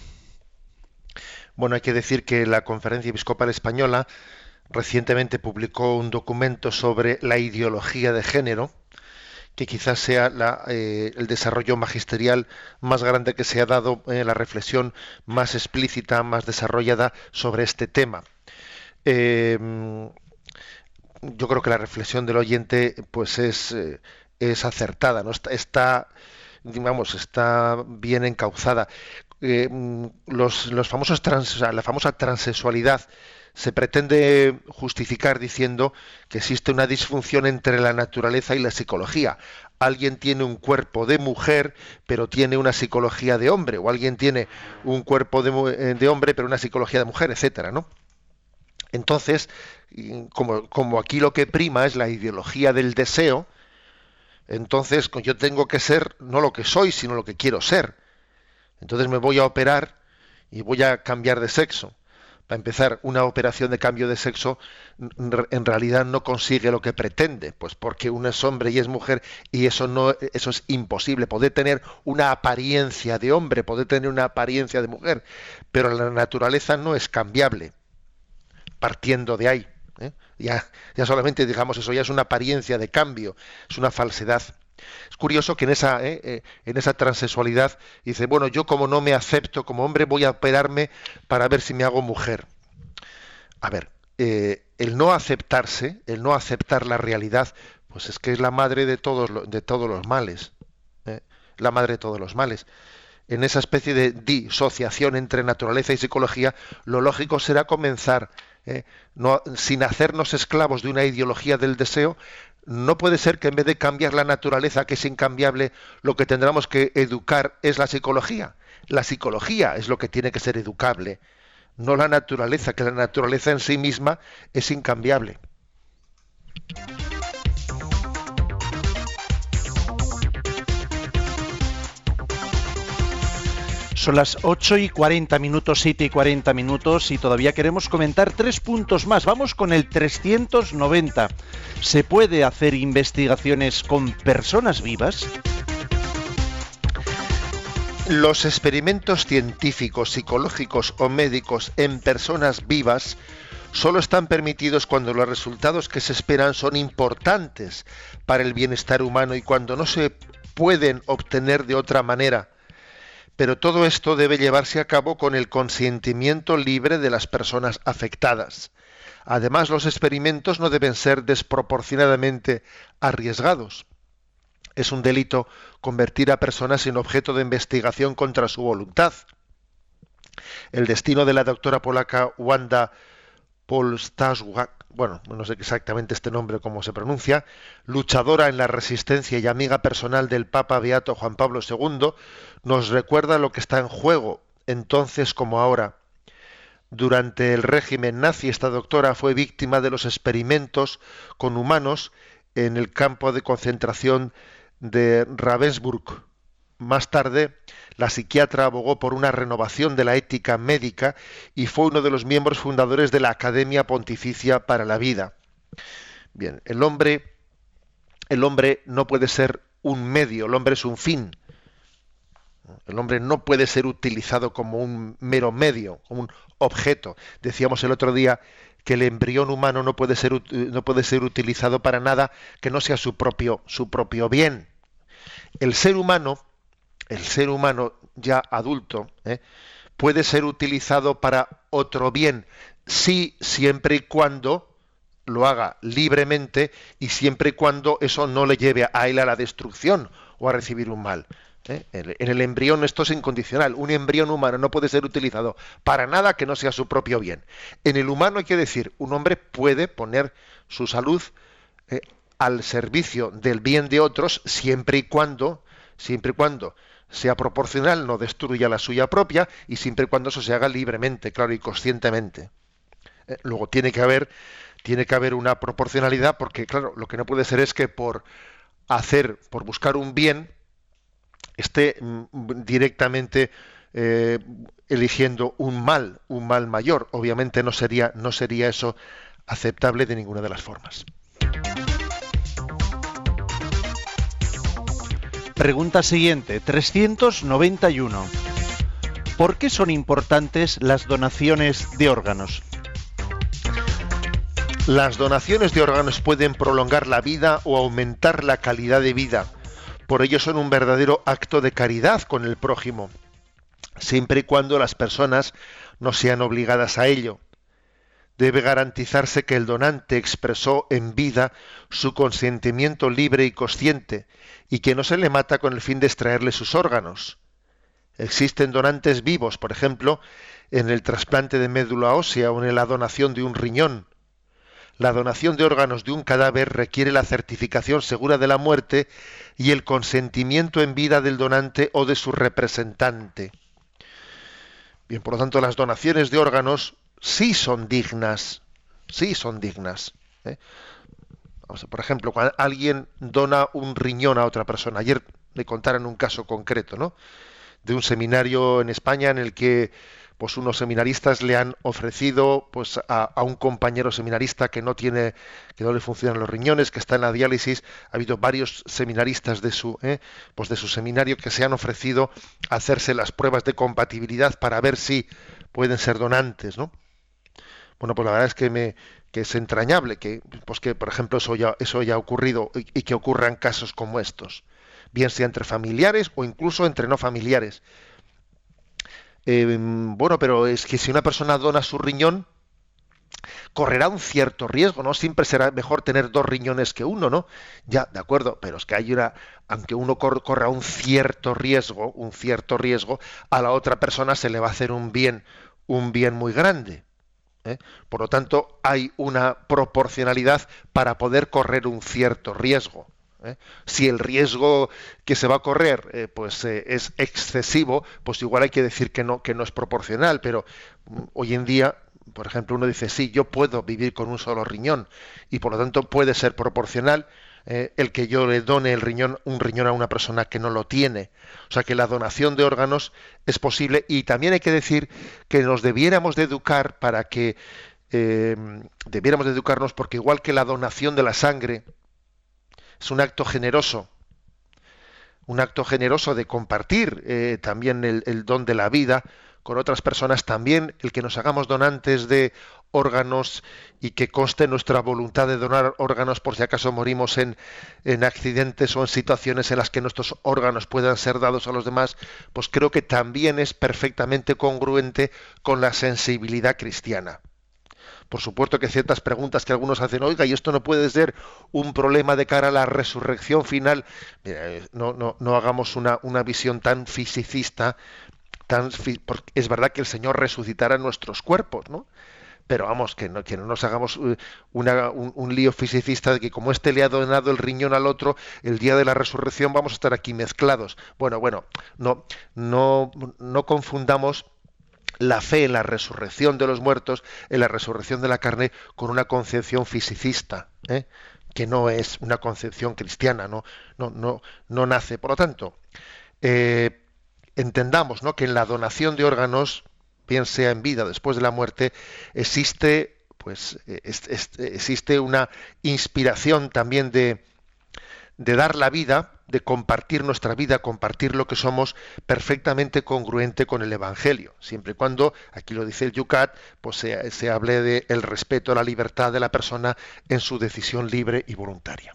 S4: Bueno, hay que decir que la Conferencia Episcopal Española recientemente publicó un documento sobre la ideología de género, que quizás sea eh, el desarrollo magisterial más grande que se ha dado, eh, la reflexión más explícita, más desarrollada sobre este tema. Eh, yo creo que la reflexión del oyente pues es, es acertada, ¿no? Está, está, está bien encauzada. Eh, mm, los, los famosos trans, la famosa transexualidad se pretende justificar diciendo que existe una disfunción entre la naturaleza y la psicología. Alguien tiene un cuerpo de mujer, pero tiene una psicología de hombre, o alguien tiene un cuerpo de, eh, de hombre, pero una psicología de mujer, etcétera, ¿no? Entonces, como, como aquí lo que prima es la ideología del deseo, entonces yo tengo que ser no lo que soy, sino lo que quiero ser. Entonces me voy a operar y voy a cambiar de sexo. Para empezar, una operación de cambio de sexo en realidad no consigue lo que pretende, pues porque uno es hombre y es mujer y eso no eso es imposible. Poder tener una apariencia de hombre, poder tener una apariencia de mujer, pero la naturaleza no es cambiable. Partiendo de ahí, ¿eh? ya ya solamente digamos eso ya es una apariencia de cambio, es una falsedad. Es curioso que en esa, eh, eh, en esa transexualidad dice, bueno, yo como no me acepto como hombre voy a operarme para ver si me hago mujer. A ver, eh, el no aceptarse, el no aceptar la realidad, pues es que es la madre de todos, de todos los males. ¿eh? La madre de todos los males. En esa especie de disociación entre naturaleza y psicología, lo lógico será comenzar, ¿eh? sin hacernos esclavos de una ideología del deseo, no puede ser que en vez de cambiar la naturaleza, que es incambiable, lo que tendremos que educar es la psicología. La psicología es lo que tiene que ser educable, no la naturaleza, que la naturaleza en sí misma es incambiable.
S2: Son las 8 y 40 minutos, 7 y 40 minutos y todavía queremos comentar tres puntos más. Vamos con el 390. ¿Se puede hacer investigaciones con personas vivas?
S4: Los experimentos científicos, psicológicos o médicos en personas vivas solo están permitidos cuando los resultados que se esperan son importantes para el bienestar humano y cuando no se pueden obtener de otra manera. Pero todo esto debe llevarse a cabo con el consentimiento libre de las personas afectadas. Además, los experimentos no deben ser desproporcionadamente arriesgados. Es un delito convertir a personas en objeto de investigación contra su voluntad. El destino de la doctora polaca Wanda Polstaszak, bueno, no sé exactamente este nombre cómo se pronuncia, luchadora en la resistencia y amiga personal del Papa Beato Juan Pablo II, nos recuerda lo que está en juego, entonces como ahora. Durante el régimen nazi, esta doctora fue víctima de los experimentos con humanos en el campo de concentración de Ravensburg. Más tarde, la psiquiatra abogó por una renovación de la ética médica y fue uno de los miembros fundadores de la Academia Pontificia para la Vida. Bien, el hombre, el hombre no puede ser un medio, el hombre es un fin. El hombre no puede ser utilizado como un mero medio, como un objeto. Decíamos el otro día que el embrión humano no puede ser, no puede ser utilizado para nada que no sea su propio, su propio bien. El ser humano el ser humano ya adulto ¿eh? puede ser utilizado para otro bien, sí, siempre y cuando lo haga libremente y siempre y cuando eso no le lleve a él a la destrucción o a recibir un mal. ¿eh? En el embrión esto es incondicional. Un embrión humano no puede ser utilizado para nada que no sea su propio bien. En el humano hay que decir, un hombre puede poner su salud ¿eh? al servicio del bien de otros siempre y cuando, siempre y cuando sea proporcional, no destruya la suya propia y siempre y cuando eso se haga libremente, claro, y conscientemente. Eh, luego tiene que haber tiene que haber una proporcionalidad porque claro, lo que no puede ser es que por hacer, por buscar un bien, esté mm, directamente eh, eligiendo un mal, un mal mayor. Obviamente no sería, no sería eso aceptable de ninguna de las formas.
S2: Pregunta siguiente, 391. ¿Por qué son importantes las donaciones de órganos?
S4: Las donaciones de órganos pueden prolongar la vida o aumentar la calidad de vida. Por ello son un verdadero acto de caridad con el prójimo, siempre y cuando las personas no sean obligadas a ello. Debe garantizarse que el donante expresó en vida su consentimiento libre y consciente y que no se le mata con el fin de extraerle sus órganos. Existen donantes vivos, por ejemplo, en el trasplante de médula ósea o en la donación de un riñón. La donación de órganos de un cadáver requiere la certificación segura de la muerte y el consentimiento en vida del donante o de su representante. Bien, por lo tanto, las donaciones de órganos sí son dignas, sí son dignas. ¿eh? Por ejemplo, cuando alguien dona un riñón a otra persona, ayer me contaron un caso concreto, ¿no? De un seminario en España en el que pues unos seminaristas le han ofrecido pues a, un compañero seminarista que no tiene que no le funcionan los riñones que está en la diálisis ha habido varios seminaristas de su ¿eh? pues de su seminario que se han ofrecido a hacerse las pruebas de compatibilidad para ver si pueden ser donantes no bueno pues la verdad es que me que es entrañable, que, pues que por ejemplo eso ya, eso ya ha ocurrido y, que ocurran casos como estos, bien sea entre familiares o incluso entre no familiares. Em, bueno, pero es que si una persona dona su riñón, correrá un cierto riesgo, ¿no? Siempre será mejor tener dos riñones que uno, ¿no? Ya, de acuerdo, pero es que hay una, aunque uno corra un cierto riesgo, un cierto riesgo, a la otra persona se le va a hacer un bien, un bien muy grande. ¿Eh? Por lo tanto, hay una proporcionalidad para poder correr un cierto riesgo. ¿eh? Si el riesgo que se va a correr eh, pues, es excesivo, pues igual hay que decir que no, que no es proporcional, pero mm, hoy en día por ejemplo, uno dice, sí, yo puedo vivir con un solo riñón y por lo tanto puede ser proporcional eh, el que yo le done el riñón, un riñón a una persona que no lo tiene. O sea que la donación de órganos es posible y también hay que decir que nos debiéramos de educar para que eh, debiéramos de educarnos porque igual que la donación de la sangre es un acto generoso, un acto generoso de compartir eh, también el, el don de la vida, con otras personas también el que nos hagamos donantes de órganos y que conste nuestra voluntad de donar órganos por si acaso morimos en, en, accidentes o en situaciones en las que nuestros órganos puedan ser dados a los demás, pues creo que también es perfectamente congruente con la sensibilidad cristiana. Por supuesto que ciertas preguntas que algunos hacen, oiga, y esto no puede ser un problema de cara a la resurrección final. Eh, no, no, no hagamos una, una visión tan fisicista, tan, es verdad que el Señor resucitará nuestros cuerpos, ¿no? Pero vamos, que no, que no nos hagamos eh, un, lío fisicista de que como este le ha donado el riñón al otro, el día de la resurrección vamos a estar aquí mezclados. Bueno, bueno, no, no, no confundamos la fe en la resurrección de los muertos, en la resurrección de la carne, con una concepción fisicista, ¿eh? que no es una concepción cristiana, no, no, no, no nace. Por lo tanto, eh, entendamos ¿no? que en la donación de órganos, bien sea en vida después de la muerte, existe, pues, existe una inspiración también de, de dar la vida, de compartir nuestra vida, compartir lo que somos, perfectamente congruente con el Evangelio, siempre y cuando, aquí lo dice el Yucat, pues se, hable del el respeto a la libertad de la persona en su decisión libre y voluntaria.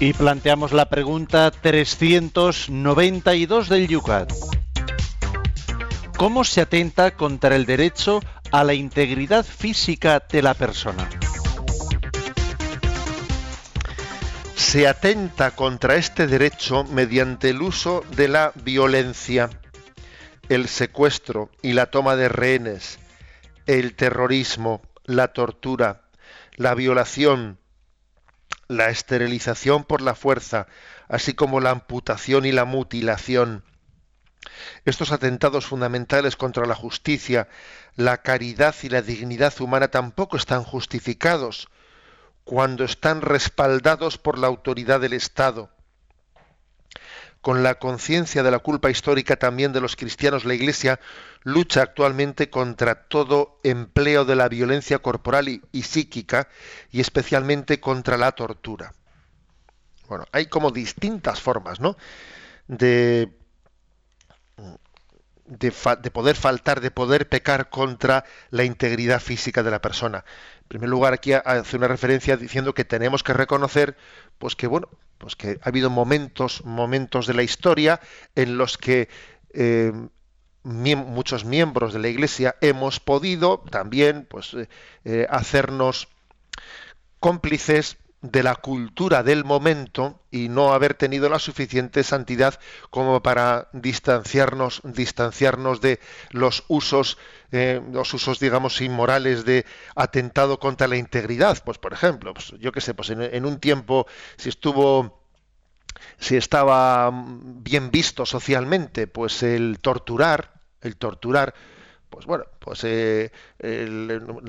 S2: Y planteamos la pregunta 392 del Yucat. ¿Cómo se atenta contra el derecho a la integridad física de la persona.
S4: Se atenta contra este derecho mediante el uso de la violencia, el secuestro y la toma de rehenes, el terrorismo, la tortura, la violación, la esterilización por la fuerza, así como la amputación y la mutilación, estos atentados fundamentales contra la justicia, la caridad y la dignidad humana tampoco están justificados cuando están respaldados por la autoridad del Estado. Con la conciencia de la culpa histórica también de los cristianos, la Iglesia lucha actualmente contra todo empleo de la violencia corporal y, psíquica y especialmente contra la tortura. Bueno, hay como distintas formas, ¿no? de de, poder faltar, de poder pecar contra la integridad física de la persona. En primer lugar, aquí hace una referencia diciendo que tenemos que reconocer, pues que bueno, pues que ha habido momentos, momentos de la historia en los que eh, muchos miembros de la Iglesia hemos podido también, pues, eh, eh, hacernos cómplices de la cultura del momento y no haber tenido la suficiente santidad como para distanciarnos distanciarnos de los usos eh, los usos digamos inmorales de atentado contra la integridad. Pues por ejemplo pues, yo qué sé pues en, un tiempo si estuvo si estaba bien visto socialmente pues el torturar el torturar pues bueno pues eh,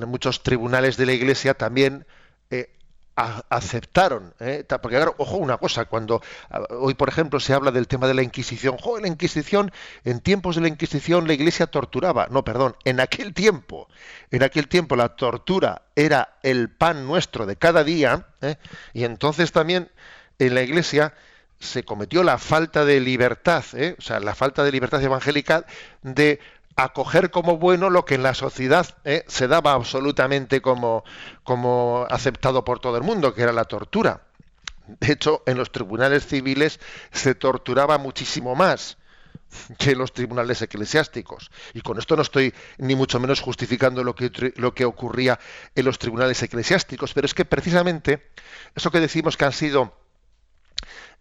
S4: muchos tribunales de la iglesia también eh, aceptaron, ¿eh? porque claro, ojo una cosa, cuando hoy por ejemplo se habla del tema de la Inquisición, jo, la Inquisición, en tiempos de la Inquisición la Iglesia torturaba, no, perdón, en aquel tiempo, en aquel tiempo la tortura era el pan nuestro de cada día, ¿eh? y entonces también en la Iglesia se cometió la falta de libertad, ¿eh? o sea, la falta de libertad evangélica de acoger como bueno lo que en la sociedad eh, se daba absolutamente como, como aceptado por todo el mundo, que era la tortura. De hecho, en los tribunales civiles se torturaba muchísimo más que en los tribunales eclesiásticos. Y con esto no estoy ni mucho menos justificando lo que, lo que ocurría en los tribunales eclesiásticos, pero es que precisamente eso que decimos que han sido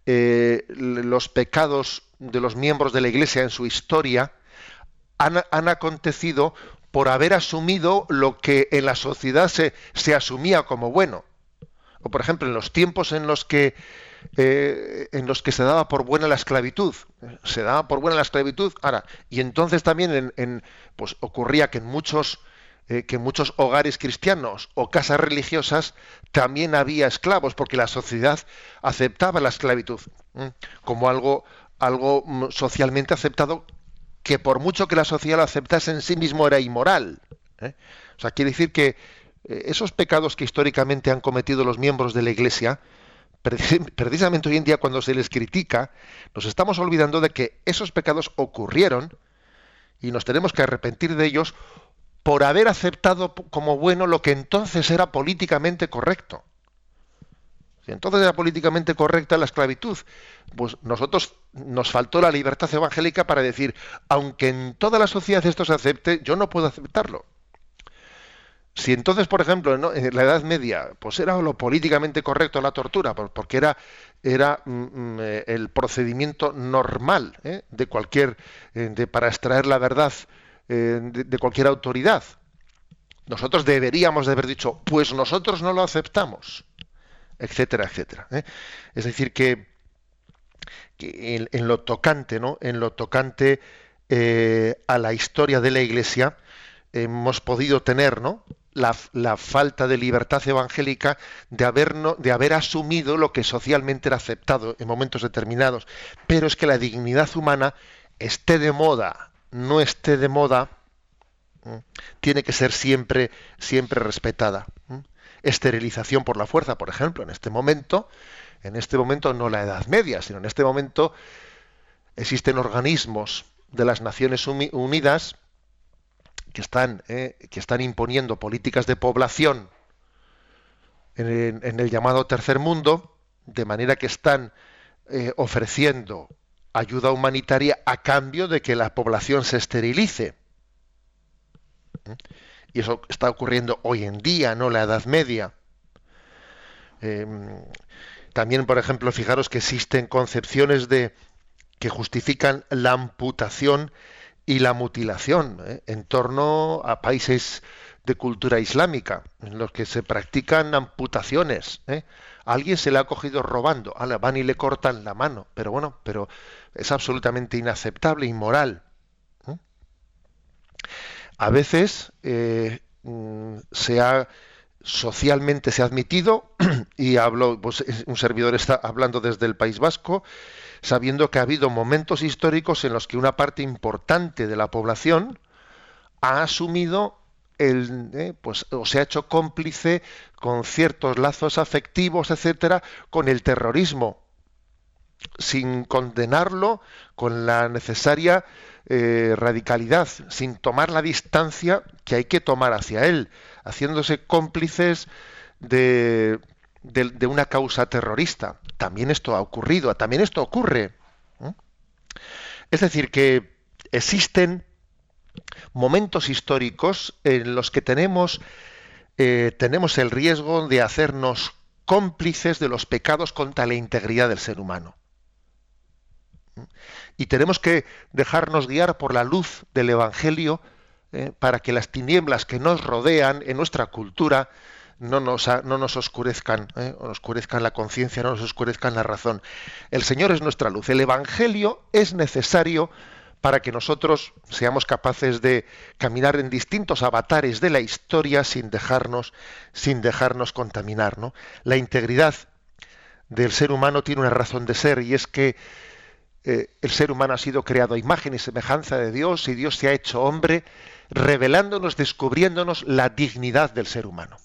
S4: eh, los pecados de los miembros de la Iglesia en su historia, han, acontecido por haber asumido lo que en la sociedad se, se, asumía como bueno. O por ejemplo, en los tiempos en los que eh, en los que se daba por buena la esclavitud, se daba por buena la esclavitud. Ahora, y entonces también en, pues ocurría que en muchos eh, que en muchos hogares cristianos o casas religiosas también había esclavos, porque la sociedad aceptaba la esclavitud como algo algo mm, socialmente aceptado que por mucho que la sociedad lo aceptase en sí mismo era inmoral. ¿eh? O sea, quiere decir que eh, esos pecados que históricamente han cometido los miembros de la Iglesia, [laughs] precisamente hoy en día cuando se les critica, nos estamos olvidando de que esos pecados ocurrieron y nos tenemos que arrepentir de ellos por haber aceptado como bueno lo que entonces era políticamente correcto. Entonces era políticamente correcta la esclavitud, pues nosotros nos faltó la libertad evangélica para decir, aunque en toda la sociedad esto se acepte, yo no puedo aceptarlo. Si entonces, por ejemplo, en la Edad Media, pues era lo políticamente correcto la tortura, porque era, era mm, mm, eh, el procedimiento normal ¿eh? de cualquier, eh, de, para extraer la verdad de, cualquier autoridad. Nosotros deberíamos de haber dicho, pues nosotros no lo aceptamos, etcétera, etcétera. Es decir, que, en, lo tocante, ¿no? En lo tocante a la historia de la Iglesia, hemos podido tener, ¿no? la, falta de libertad evangélica de haber, de haber asumido lo que socialmente era aceptado en momentos determinados. Pero es que la dignidad humana esté de moda, no esté de moda, tiene que ser siempre, siempre respetada. Esterilización por la fuerza, por ejemplo, en este momento, en este momento no la Edad Media, sino en este momento existen organismos de las Naciones Unidas que están, eh, que están imponiendo políticas de población en, el llamado tercer mundo, de manera que están eh, ofreciendo ayuda humanitaria a cambio de que la población se esterilice. ¿Mm? Y eso está ocurriendo hoy en día, no la Edad Media. Em, también, por ejemplo, fijaros que existen concepciones de que justifican la amputación y la mutilación ¿eh? en torno a países de cultura islámica, en los que se practican amputaciones. ¿eh? Alguien se le ha cogido robando, a la van y le cortan la mano, pero bueno, pero es absolutamente inaceptable, inmoral. ¿eh? A veces mm, se ha socialmente se ha admitido [clears throat] y hablo, pues, un servidor está hablando desde el País Vasco sabiendo que ha habido momentos históricos en los que una parte importante de la población ha asumido el, eh, pues, o se ha hecho cómplice con ciertos lazos afectivos, etcétera, con el terrorismo, sin condenarlo con la necesaria eh, radicalidad, sin tomar la distancia que hay que tomar hacia él, haciéndose cómplices de, de, una causa terrorista. También esto ha ocurrido, también esto ocurre. Es decir, que existen momentos históricos en los que tenemos, eh, tenemos el riesgo de hacernos cómplices de los pecados contra la integridad del ser humano. Y tenemos que dejarnos guiar por la luz del Evangelio eh, para que las tinieblas que nos rodean en nuestra cultura no nos, no nos oscurezcan, ¿eh? oscurezcan la conciencia, no nos oscurezcan la razón. El Señor es nuestra luz. El Evangelio es necesario para que nosotros seamos capaces de caminar en distintos avatares de la historia sin dejarnos, sin dejarnos contaminar. ¿no? La integridad del ser humano tiene una razón de ser y es que eh, el ser humano ha sido creado a imagen y semejanza de Dios y Dios se ha hecho hombre revelándonos, descubriéndonos la dignidad del ser humano.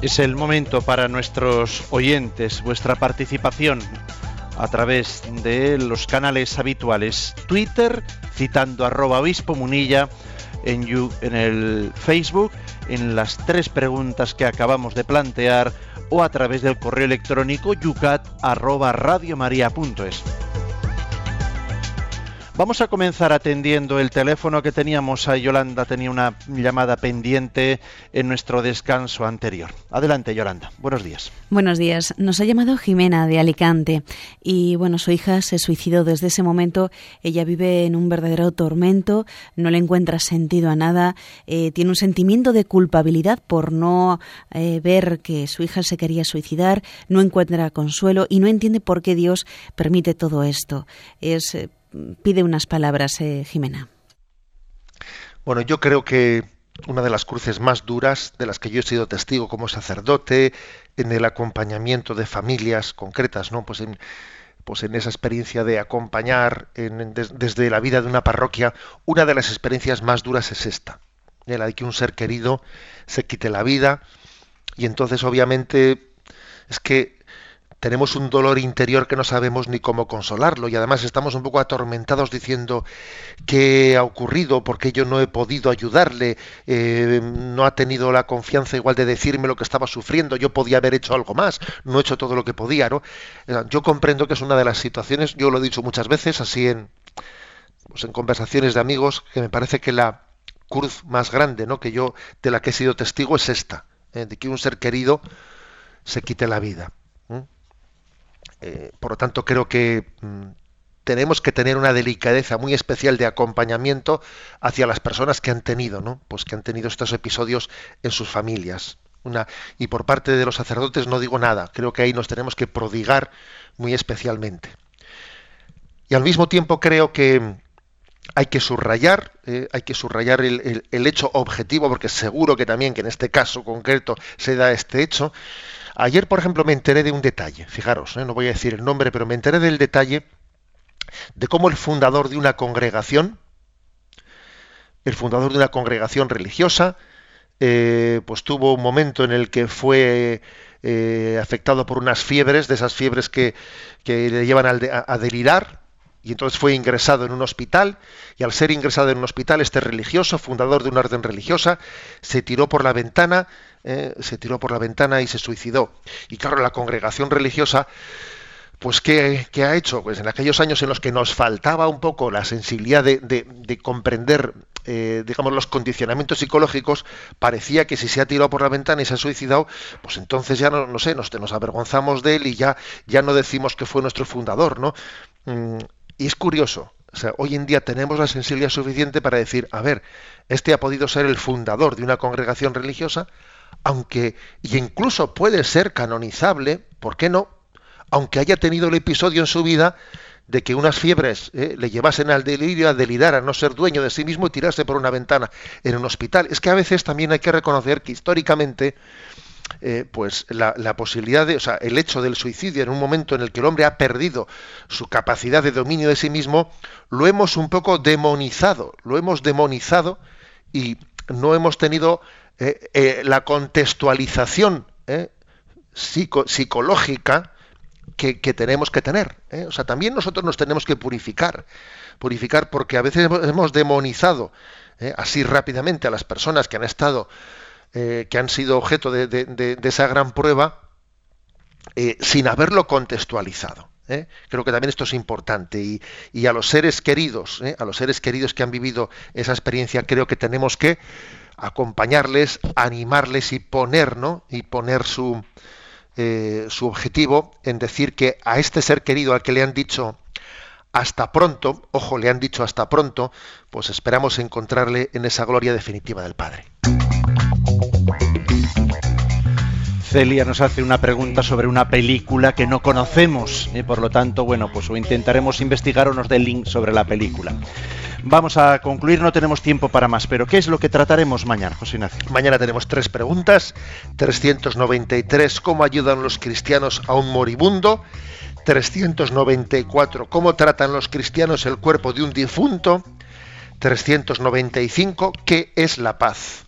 S2: Es el momento para nuestros oyentes, vuestra participación a través de los canales habituales. Twitter, citando arroba obispo munilla, en, el Facebook, en las tres preguntas que acabamos de plantear, o a través del correo electrónico yucat arroba radiomaria.es. Vamos a comenzar atendiendo el teléfono que teníamos a Yolanda, tenía una llamada pendiente en nuestro descanso anterior. Adelante, Yolanda. Buenos días.
S3: Buenos días. Nos ha llamado Jimena de Alicante y bueno, su hija se suicidó desde ese momento. Ella vive en un verdadero tormento, no le encuentra sentido a nada, eh, tiene un sentimiento de culpabilidad por no eh, ver que su hija se quería suicidar, no encuentra consuelo y no entiende por qué Dios permite todo esto. Es eh, pide unas palabras, eh, Jimena.
S4: Bueno, yo creo que una de las cruces más duras de las que yo he sido testigo como sacerdote en el acompañamiento de familias concretas, ¿no? Pues pues en esa experiencia de acompañar desde la vida de una parroquia, una de las experiencias más duras es esta, la de que un ser querido se quite la vida y entonces obviamente es que tenemos un dolor interior que no sabemos ni cómo consolarlo y además estamos un poco atormentados diciendo qué ha ocurrido, porque yo no he podido ayudarle, eh, no ha tenido la confianza igual de decirme lo que estaba sufriendo, yo podía haber hecho algo más, no he hecho todo lo que podía, ¿no? Yo comprendo que es una de las situaciones, yo lo he dicho muchas veces, así en, pues en conversaciones de amigos, que me parece que la cruz más grande, ¿no? que yo de la que he sido testigo es esta, ¿eh? de que un ser querido se quite la vida. Eh, por lo tanto, creo que mm, tenemos que tener una delicadeza muy especial de acompañamiento hacia las personas que han tenido, ¿no? Pues que han tenido estos episodios en sus familias. Y por parte de los sacerdotes no digo nada. Creo que ahí nos tenemos que prodigar muy especialmente. Y al mismo tiempo creo que hay que subrayar, eh, hay que subrayar el, el, hecho objetivo, porque seguro que también que en este caso concreto se da este hecho, Ayer, por ejemplo, me enteré de un detalle, fijaros, ¿eh? no voy a decir el nombre, pero me enteré del detalle de cómo el fundador de una congregación, el fundador de una congregación religiosa, eh, pues tuvo un momento en el que fue eh, afectado por unas fiebres, de esas fiebres que, le llevan a, delirar, y entonces fue ingresado en un hospital, y al ser ingresado en un hospital, este religioso, fundador de una orden religiosa, se tiró por la ventana eh, se tiró por la ventana y se suicidó. Y claro, la congregación religiosa, pues ¿qué, ha hecho? Pues en aquellos años en los que nos faltaba un poco la sensibilidad de, comprender, eh, digamos, los condicionamientos psicológicos, parecía que si se ha tirado por la ventana y se ha suicidado, pues entonces ya no, no sé, nos, nos avergonzamos de él y ya, ya no decimos que fue nuestro fundador, ¿no? Mm, y es curioso, o sea, hoy en día tenemos la sensibilidad suficiente para decir, a ver, este ha podido ser el fundador de una congregación religiosa, aunque y incluso puede ser canonizable, ¿por qué no? Aunque haya tenido el episodio en su vida de que unas fiebres eh, le llevasen al delirio, a delirar, a no ser dueño de sí mismo y tirarse por una ventana en un hospital. Es que a veces también hay que reconocer que históricamente, eh, pues la, la, posibilidad de, o sea, el hecho del suicidio en un momento en el que el hombre ha perdido su capacidad de dominio de sí mismo, lo hemos un poco demonizado, lo hemos demonizado y no hemos tenido eh, eh, la contextualización eh, psicológica que, tenemos que tener. O sea, también nosotros nos tenemos que purificar. Purificar porque a veces hemos demonizado así rápidamente a las personas que han estado, que han sido objeto de, esa gran prueba, sin haberlo contextualizado. Creo que también esto es importante y, y a los seres queridos, a los seres queridos que han vivido esa experiencia, creo que tenemos que acompañarles, animarles y poner, ¿no? Y poner su, eh, su objetivo en decir que a este ser querido al que le han dicho hasta pronto, ojo, le han dicho hasta pronto, pues esperamos encontrarle en esa gloria definitiva del Padre.
S2: Celia nos hace una pregunta sobre una película que no conocemos, y por lo tanto, bueno, pues o intentaremos investigar o nos dé link sobre la película. Vamos a concluir, no tenemos tiempo para más, pero ¿qué es lo que trataremos mañana, José Ignacio?
S4: Mañana tenemos tres preguntas. 393, ¿cómo ayudan los cristianos a un moribundo? 394, ¿cómo tratan los cristianos el cuerpo de un difunto? 395, ¿qué es la paz?